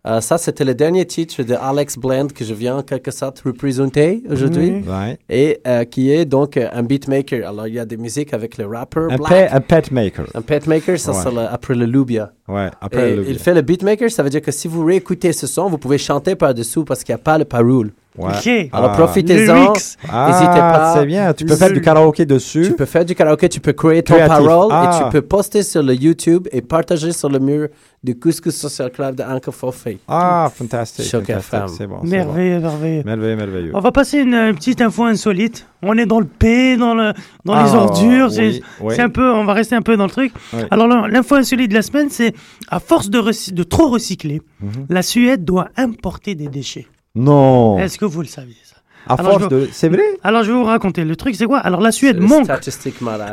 Speaker 5: Euh, ça, c'était le dernier titre de Alex Bland que je viens en quelque sorte représenter aujourd'hui.
Speaker 6: Mhm. Ouais.
Speaker 5: Et euh, qui est donc euh, un beatmaker. Alors, il y a des musiques avec le rapper
Speaker 6: Un,
Speaker 5: Black.
Speaker 6: pet, un pet maker.
Speaker 5: Un pet maker, ça
Speaker 6: Ouais.
Speaker 5: c'est après le Lubia.
Speaker 6: Ouais, après
Speaker 5: Et
Speaker 6: le
Speaker 5: Il fait le beatmaker, ça veut dire que si vous réécoutez ce son, vous pouvez chanter par-dessous parce qu'il n'y a pas le parole.
Speaker 6: Ouais.
Speaker 4: Ok.
Speaker 5: Alors
Speaker 6: Ah.
Speaker 5: profitez-en,
Speaker 4: Lyrics.
Speaker 5: n'hésitez pas.
Speaker 6: Ah, c'est bien. Tu peux faire du karaoké dessus.
Speaker 5: Tu peux faire du karaoké, tu peux créer ton
Speaker 6: Créatif.
Speaker 5: parole
Speaker 6: Ah.
Speaker 5: et tu peux poster sur le YouTube et partager sur le mur du Couscous Social Club de Anka Forfait.
Speaker 6: Ah, fantastique.
Speaker 5: Choc
Speaker 6: fantastique,
Speaker 5: FM.
Speaker 6: C'est bon.
Speaker 4: Merveilleux, merveilleux.
Speaker 6: bon. Merveilleux, merveilleux.
Speaker 4: On va passer une, petite info insolite. On est dans le P, dans, le, dans les
Speaker 6: Ah,
Speaker 4: ordures. c'est
Speaker 6: oui,
Speaker 4: un peu, on va rester un peu dans le truc.
Speaker 6: Oui.
Speaker 4: Alors l'in- l'info insolite de la semaine, c'est à force de trop recycler,
Speaker 6: Mhm.
Speaker 4: la Suède doit importer des déchets.
Speaker 6: Non.
Speaker 4: Est-ce que vous le saviez ça?
Speaker 6: À
Speaker 4: Alors,
Speaker 6: force
Speaker 4: je vais-
Speaker 6: de. C'est vrai?
Speaker 4: Alors je vais vous raconter. Le truc, c'est quoi? Alors la Suède manque.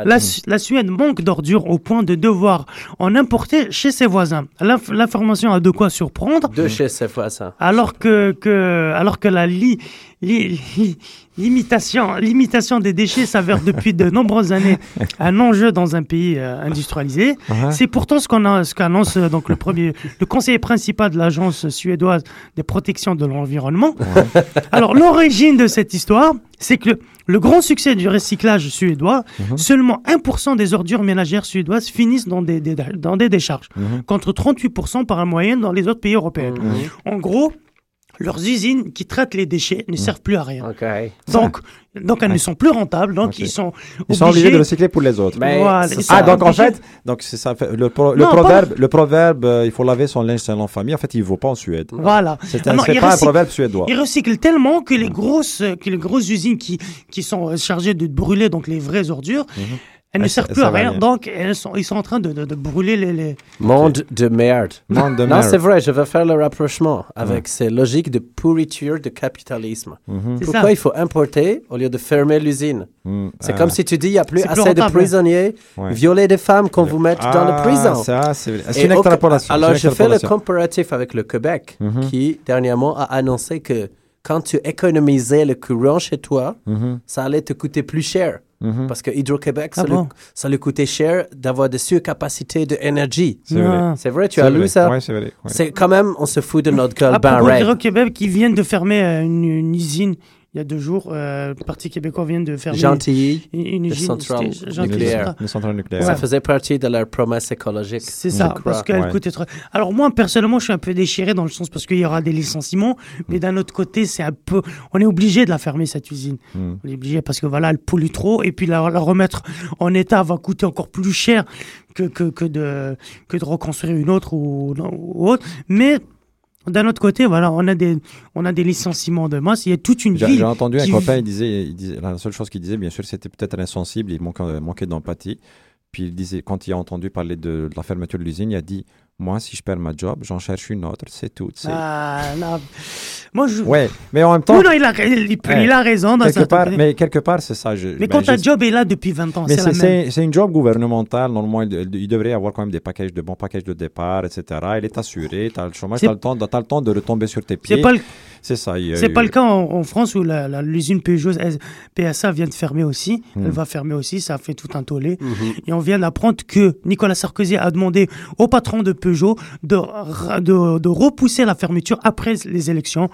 Speaker 4: La, Su- la Suède manque d'ordures au point de devoir en importer chez ses voisins. L'inf- L'information a de quoi surprendre.
Speaker 5: Deux chez ces fois ça.
Speaker 4: Alors que, que, alors que la li- limitation, limitation des déchets s'avère depuis de nombreuses années un enjeu dans un pays euh, industrialisé.
Speaker 6: Uh-huh.
Speaker 4: C'est pourtant ce qu'on a- ce qu'annonce euh, donc le premier, le conseiller principal de l'agence suédoise des protections de l'environnement. Alors l'origine de cette histoire, c'est que le grand succès du recyclage suédois,
Speaker 6: Mhm.
Speaker 4: seulement 1% des ordures ménagères suédoises finissent dans des, des- dans des décharges, contre 38% par moyenne dans les autres pays européens. En gros, leurs usines qui traitent les déchets ne servent plus à rien. Donc, donc elles ne sont plus rentables, donc ils sont
Speaker 6: Ils sont obligés de recycler pour les autres.
Speaker 5: Mais
Speaker 4: Voilà,
Speaker 5: c'est
Speaker 4: ils
Speaker 5: ça.
Speaker 6: Ah, donc en
Speaker 4: obligés-
Speaker 6: fait, donc c'est ça. Le, pro- le
Speaker 4: Non, pas-
Speaker 6: proverbe, le proverbe euh, il faut laver son linge selon famille, en fait, il ne vaut pas en Suède.
Speaker 4: Voilà.
Speaker 6: C'est
Speaker 4: Ah
Speaker 6: un- pas un
Speaker 4: recyclent-
Speaker 6: proverbe suédois.
Speaker 4: Ils recyclent tellement que les grosses, que les grosses usines qui, qui sont chargées de brûler donc les vraies ordures, elles ne servent plus à rien. Donc elles sont, ils sont en train de, de, de brûler les, les...
Speaker 5: Monde de merde.
Speaker 6: Monde de
Speaker 5: Non, c'est vrai, je vais faire le rapprochement avec ces logiques de pourriture de capitalisme.
Speaker 6: Mhm.
Speaker 5: Pourquoi
Speaker 4: ça.
Speaker 5: il faut importer au lieu de fermer l'usine
Speaker 6: Mm,
Speaker 5: C'est
Speaker 6: euh,
Speaker 5: comme si tu dis il n'y a plus assez de prisonniers,
Speaker 6: Ouais.
Speaker 5: violer des femmes qu'on vous mette dans
Speaker 6: Ah,
Speaker 5: la prison.
Speaker 6: Ça, c'est
Speaker 5: Et
Speaker 6: une extrapolation.
Speaker 5: Alors, je fais le comparatif avec le Québec,
Speaker 6: Mhm.
Speaker 5: qui dernièrement a annoncé que quand tu économisais le courant chez toi,
Speaker 6: Mhm,
Speaker 5: ça allait te coûter plus cher.
Speaker 6: Mhm.
Speaker 5: Parce que Hydro-Québec,
Speaker 4: Ah
Speaker 5: ça,
Speaker 4: bon?
Speaker 5: lui, ça lui coûtait cher d'avoir des surcapacités d'énergie.
Speaker 6: C'est vrai.
Speaker 4: Ah.
Speaker 5: C'est vrai, tu as
Speaker 6: vrai.
Speaker 5: lu ça?
Speaker 6: Ouais, c'est vrai. ouais.
Speaker 5: C'est quand même, on se fout de notre gueule ben
Speaker 4: d'Hydro-Québec, qui viennent de fermer euh, une, une usine il y a deux jours. euh, le Parti québécois vient de
Speaker 5: Gentilly,
Speaker 4: une, une
Speaker 5: centrale nucléaire. Ça faisait partie de leur promesse écologique.
Speaker 4: C'est ça,
Speaker 5: crois.
Speaker 4: parce qu'elle
Speaker 6: Ouais.
Speaker 4: coûtait trop. Alors moi, personnellement, je suis un peu déchiré dans le sens parce qu'il y aura des licenciements, mais d'un autre côté, c'est un peu... On est obligé de la fermer, cette usine.
Speaker 6: Mm.
Speaker 4: On est obligé parce que voilà, elle pollue trop, et puis la, la remettre en état va coûter encore plus cher que, que, que, de, que de reconstruire une autre ou, ou autre. Mais d'un autre côté, voilà, on a des, on a des licenciements de masse, il y a toute une ville...
Speaker 6: j'ai entendu un
Speaker 4: qui-
Speaker 6: copain, il disait, il disait, la seule chose qu'il disait, bien sûr, c'était peut-être insensible, il manquait, manquait d'empathie. Puis il disait, quand il a entendu parler de, de la fermeture de l'usine, il a dit, moi, si je perds ma job, j'en cherche une autre, c'est tout.
Speaker 4: Ah, non. Moi, je...
Speaker 6: Ouais, mais en même temps,
Speaker 4: Oui, non, il a, il, il-
Speaker 6: Ouais.
Speaker 4: il a raison dans
Speaker 6: quelque part, mais quelque part, c'est ça. je-
Speaker 4: Mais
Speaker 6: ben,
Speaker 4: quand ta job est là depuis 20 ans, c'est la même.
Speaker 6: c'est une job gouvernementale. Normalement, il, il devrait avoir quand même des packages de bons packages de départ, etc. Il est assuré, tu as le chômage, tu as, le temps- t'as le temps de retomber sur tes pieds.
Speaker 4: C'est pas le,
Speaker 6: C'est ça.
Speaker 4: c'est
Speaker 6: eu-
Speaker 4: pas le cas en, en France où l'usine Peugeot PSA vient de fermer aussi.
Speaker 6: Hmm.
Speaker 4: Elle va fermer aussi, ça fait tout un tollé.
Speaker 5: Mhm.
Speaker 4: Et on vient d'apprendre que Nicolas Sarkozy a demandé au patron de Peugeot de, ra- de, de repousser la fermeture après les élections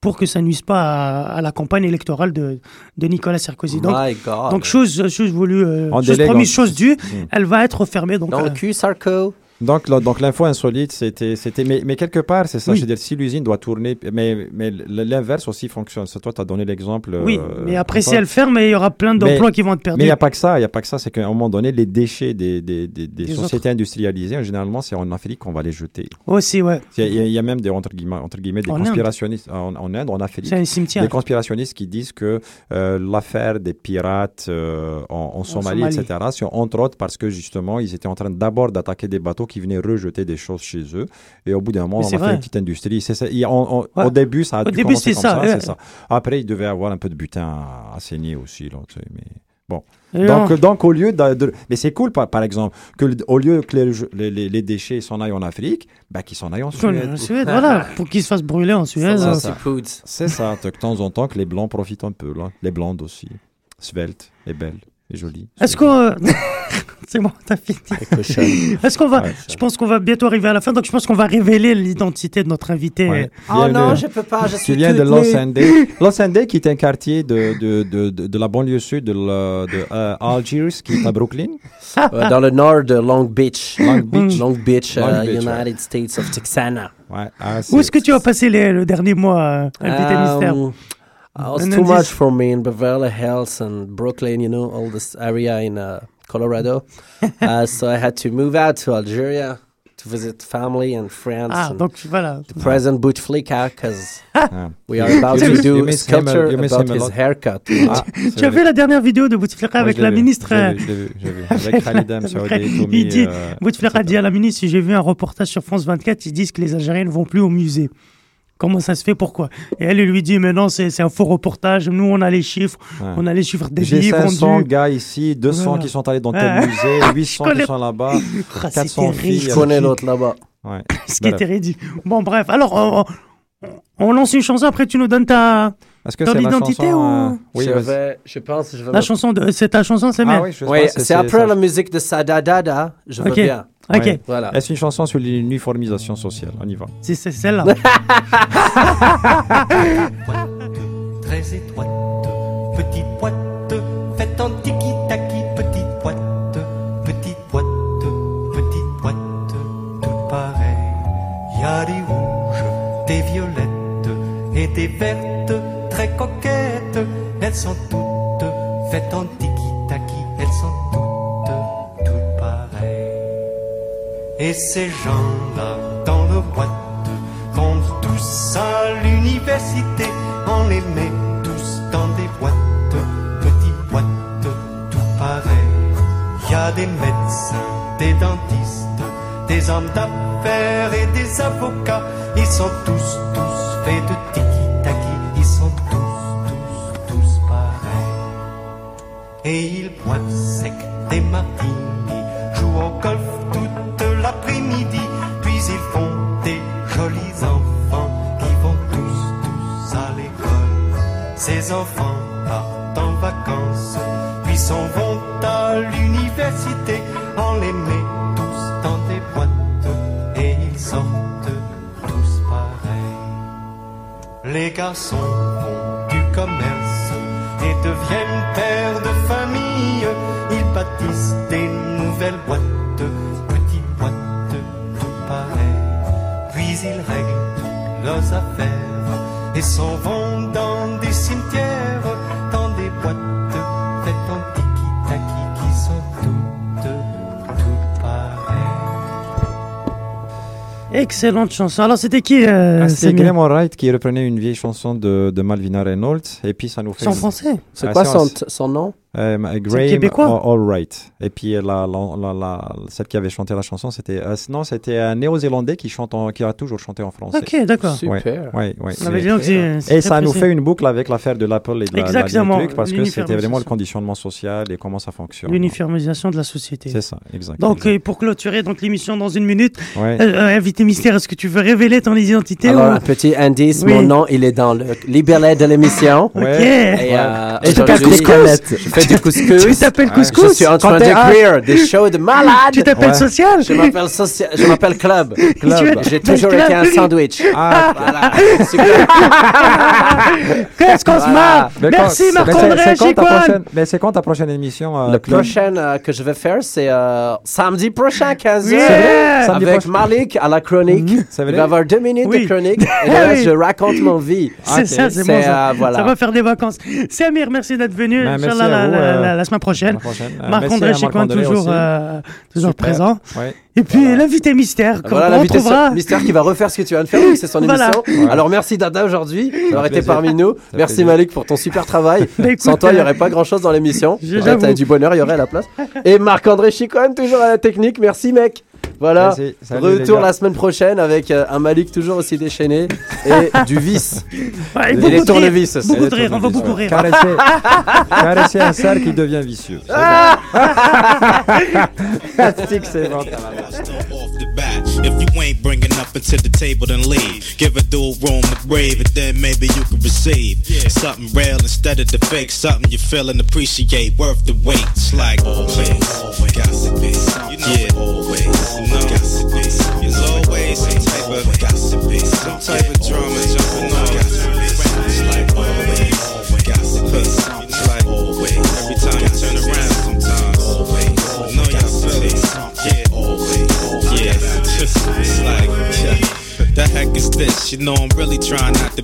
Speaker 4: pour que ça nuise pas à, à la campagne électorale de, de Nicolas Sarkozy. Donc, chose, chose voulue, euh, chose promise, chose due,
Speaker 6: Hmm.
Speaker 4: elle va être fermée. Donc,
Speaker 5: Dans
Speaker 4: euh,
Speaker 5: le cul, Sarko.
Speaker 6: Donc, là, donc l'info insolite, c'était, c'était, mais, mais quelque part, c'est ça.
Speaker 4: Oui.
Speaker 6: Je veux dire, si l'usine doit tourner, mais, mais l'inverse aussi fonctionne. C'est toi, tu as donné l'exemple.
Speaker 4: oui,
Speaker 6: euh,
Speaker 4: mais après, si elle ferme, il y aura plein d'emplois qui vont être perdus.
Speaker 6: Mais il n'y a pas que ça, il n'y a pas que ça, c'est qu'à un moment donné, les déchets des, des, des, sociétés industrialisées, généralement, c'est en Afrique qu'on va les jeter.
Speaker 4: Aussi, ouais.
Speaker 6: Il y, a- il y a même des, entre guillemets, entre guillemets, des
Speaker 4: En Inde.
Speaker 6: conspirationnistes en, en Inde, en Afrique.
Speaker 4: C'est un cimetière.
Speaker 6: Des conspirationnistes qui disent que euh, l'affaire des pirates euh, en, en Somalie,
Speaker 4: Somalie.
Speaker 6: etc., c'est entre autres parce que justement, ils étaient en train d'abord d'attaquer des bateaux qui venaient rejeter des choses chez eux. Et au bout d'un moment, on
Speaker 4: c'est
Speaker 6: a fait une petite industrie. Ça. On- on-
Speaker 4: Ouais.
Speaker 6: Au début, ça a
Speaker 4: Au
Speaker 6: dû
Speaker 4: début,
Speaker 6: commencer
Speaker 4: c'est
Speaker 6: comme
Speaker 4: ça,
Speaker 6: ça,
Speaker 4: ouais.
Speaker 6: ça. Après, il devait avoir un peu de butin à, à saigner aussi. Là, tu sais, mais... Bon. Donc, donc, au lieu de, de- Mais c'est cool, par, par exemple, que le- au lieu que les, les- les- les déchets s'en aillent en Afrique, ben, qu'ils s'en aillent en Suède.
Speaker 4: en Suède, voilà, pour qu'ils se fassent brûler en Suède.
Speaker 5: C'est
Speaker 6: ça, de temps en temps que les blancs profitent un peu, là. Les blondes aussi. Sveltes et belles. Est jolie.
Speaker 4: Est-ce qu'on. euh, C'est bon, t'as fini. Est-ce qu'on va.
Speaker 6: Ouais,
Speaker 4: je pense qu'on va bientôt arriver à la fin, donc je pense qu'on va révéler l'identité de notre invité.
Speaker 6: Ouais.
Speaker 5: Oh non, je peux pas, je suis
Speaker 6: vient de Los. Andes. Los Andes, qui est un quartier de, de, de, de, de la banlieue sud de, la- de euh, Algiers, qui est à Brooklyn.
Speaker 5: Euh, dans le nord de Long Beach.
Speaker 6: Long Beach.
Speaker 5: Long Beach,
Speaker 6: Long Beach,
Speaker 5: United States of Texana.
Speaker 6: Ouais. Ah,
Speaker 4: Où est-ce que tu as passé les- le dernier mois, euh, invité mystère?
Speaker 5: Um, uh, it was
Speaker 4: Un
Speaker 5: too much for me in Beverly Hills and Brooklyn, you know, all this area in uh, Colorado. uh, so I had to move out to Algeria to visit family and friends.
Speaker 4: Ah,
Speaker 5: and
Speaker 4: donc voilà.
Speaker 5: the present Bouteflika, because
Speaker 6: Ah.
Speaker 5: we are about to do
Speaker 6: a-
Speaker 5: sculpture about
Speaker 6: him a
Speaker 5: his
Speaker 6: lot.
Speaker 5: haircut.
Speaker 6: Ah,
Speaker 4: Tu as vu la dernière vidéo de Bouteflika
Speaker 6: Ouais,
Speaker 4: avec la ministre
Speaker 6: je l'ai
Speaker 4: euh,
Speaker 6: vu. Avec Khalid El Saoudi,
Speaker 4: Il dit,
Speaker 6: euh,
Speaker 4: Bouteflika dit à la ministre, j'ai vu un reportage sur France 24, ils disent que les Algériens ne vont plus au musée. Comment ça se fait? Pourquoi? Et elle lui dit, mais non, c'est un faux reportage. Nous, on a les chiffres.
Speaker 6: Ouais.
Speaker 4: On a les chiffres des
Speaker 6: J'ai
Speaker 4: billets
Speaker 6: 500
Speaker 4: vendus.
Speaker 6: gars ici, 200
Speaker 4: Voilà.
Speaker 6: qui sont allés dans
Speaker 4: Ouais.
Speaker 6: tel musée, 800
Speaker 4: connais-
Speaker 6: qui sont là-bas,
Speaker 4: Ah, c'est
Speaker 6: 400
Speaker 4: terrible.
Speaker 6: filles.
Speaker 5: Je connais l'autre là-bas.
Speaker 6: Ouais.
Speaker 4: Ce qui était ridicule. Bon, bref. Alors, on, lance une chanson, après tu nous donnes ta,
Speaker 6: Est-ce que
Speaker 4: ton
Speaker 6: c'est ma
Speaker 4: identité
Speaker 6: chanson,
Speaker 4: ou...
Speaker 6: euh, Oui,
Speaker 5: je, vais, je pense que je vais
Speaker 4: La
Speaker 5: me-
Speaker 4: chanson de... C'est ta chanson, c'est
Speaker 6: Ah oui,
Speaker 5: c'est après la musique de Sadadada. Je veux
Speaker 4: Ok.
Speaker 5: bien.
Speaker 4: Ok.
Speaker 6: Ouais.
Speaker 5: Voilà.
Speaker 6: Est-ce une chanson sur l'uniformisation sociale? On y va.
Speaker 4: C'est c'est celle-là.
Speaker 14: très étroite, petite boîte, faite en tiki-taki, petite boîte, petite boîte, petite boîte, toute pareille. Y a des rouges, des violettes et des vertes, très coquettes. Elles sont toutes faites en tiki-taki, Et ces gens-là, dans leur boîte, vont tous à l'université. On les met tous dans des boîtes, petites boîtes, tout pareil. Y a des médecins, des dentistes, des hommes d'affaires et des avocats. Ils sont tous, tous faits de tiki-taki. Ils sont tous, tous, tous pareils. Et ils boivent sec des martinis, Ces enfants partent en vacances, puis s'en vont à l'université, on les met tous dans des boîtes et ils sortent tous pareils. Les garçons font du commerce et deviennent pères de famille. Ils bâtissent des nouvelles boîtes, petites boîtes, tout pareil. Puis ils règlent leurs affaires et s'en vont
Speaker 4: Excellente chanson. Alors, c'était qui euh,
Speaker 6: Ah, Graham Wright qui reprenait une vieille chanson de, de Malvina Reynolds. Et puis ça nous fait.
Speaker 4: C'est en français
Speaker 5: C'est
Speaker 6: Ah,
Speaker 5: quoi
Speaker 6: c'est
Speaker 5: son, son nom?
Speaker 6: Euh, Graham
Speaker 4: québécois
Speaker 6: All- Allwright. Et puis la, la, la, la- celle qui avait chanté la chanson, c'était euh, non, c'était un néo-zélandais qui chante en- qui a toujours chanté en français.
Speaker 4: Ok, d'accord.
Speaker 5: Super.
Speaker 6: ouais, ouais. Et ça nous fait une boucle avec l'affaire de l'Apple et de la, la-
Speaker 4: Exactement,
Speaker 6: du truc parce que c'était vraiment le conditionnement social et comment ça fonctionne.
Speaker 4: L'uniformisation de la société.
Speaker 6: C'est ça, exactement.
Speaker 4: Donc, euh, pour clôturer donc l'émission dans une minute,
Speaker 6: Ouais.
Speaker 4: euh, euh, invité mystère, est-ce que tu veux révéler ton identité
Speaker 5: Alors,
Speaker 4: ou-
Speaker 5: un petit indice,
Speaker 4: Oui.
Speaker 5: mon nom, il est dans le libellé de l'émission.
Speaker 4: Ok.
Speaker 5: Et, euh,
Speaker 4: Et.
Speaker 5: Je fais du couscous.
Speaker 4: Tu t'appelles
Speaker 5: Ouais.
Speaker 4: couscous
Speaker 5: Je suis en train d'écrire des shows de malades.
Speaker 4: Tu t'appelles
Speaker 5: Ouais.
Speaker 4: social
Speaker 5: Je m'appelle social. Je m'appelle club.
Speaker 4: Club.
Speaker 5: J'ai toujours été un sandwich.
Speaker 6: Ah,
Speaker 5: Voilà. Super.
Speaker 4: Qu'est-ce qu'on se
Speaker 5: Voilà.
Speaker 4: marre Merci Marc-André Chicoine
Speaker 6: prochaine- Mais c'est quand ta prochaine émission euh,
Speaker 5: Le
Speaker 6: Claude
Speaker 5: prochain euh, que je vais faire, c'est euh, samedi prochain, 15h.
Speaker 4: Yeah.
Speaker 6: Samedi
Speaker 5: Avec
Speaker 6: prochain.
Speaker 5: Malik à la chronique.
Speaker 6: C'est
Speaker 5: Il va avoir deux minutes
Speaker 4: Oui.
Speaker 5: de chronique. Et
Speaker 4: Ah
Speaker 5: là,
Speaker 4: oui.
Speaker 5: je raconte mon vie.
Speaker 4: C'est ça, c'est bon ça.
Speaker 5: voilà.
Speaker 4: Va faire des vacances. Samir, merci d'être venu.
Speaker 6: Ben, merci
Speaker 4: Inch'Allah, la,
Speaker 6: vous,
Speaker 4: la-
Speaker 6: euh,
Speaker 4: la- la semaine prochaine.
Speaker 6: Euh,
Speaker 4: Marc-André Chicoine,
Speaker 6: Marc-André
Speaker 4: toujours, euh, toujours présent.
Speaker 6: Ouais.
Speaker 4: Et puis l'invité mystère,
Speaker 5: Voilà l'invité mystère qui va refaire ce que tu viens de faire, c'est son
Speaker 4: Voilà.
Speaker 5: émission. Alors merci Dada aujourd'hui d'avoir été parmi nous. Merci
Speaker 6: plaisir.
Speaker 5: Malik pour ton super travail.
Speaker 4: Bah, écoute,
Speaker 5: Sans toi, il n'y aurait pas grand chose dans l'émission. T'as du bonheur, il y aurait à la place. Et Marc-André Chicone, toujours à la technique. Merci mec. Voilà.
Speaker 6: Merci. Salut, les
Speaker 5: Retour la semaine prochaine avec euh, un Malik toujours aussi déchaîné et du vice.
Speaker 4: Ouais,
Speaker 5: Et
Speaker 4: beaucoup
Speaker 5: les
Speaker 4: de rire,
Speaker 5: tournevis aussi.
Speaker 4: Beaucoup de
Speaker 6: Et les
Speaker 4: rire, on va beaucoup rire.
Speaker 6: Caresser, caresser un cerf qui devient vicieux. C'est bon. Stick, c'est bon.
Speaker 8: off the bat. if you ain't bringing up into the table, then leave. Give a dual room to breathe, and then maybe you can receive something real instead of the fake. Something you feel and appreciate, worth the wait. It's like always, always, got to be. You know yeah. always, Some type of drama jumping on. Like always, got to be. It's like always, every time you turn around, sometimes always, you know you feel it. Yeah, always, yeah. It's like, yeah. The heck is this? You know I'm really trying not to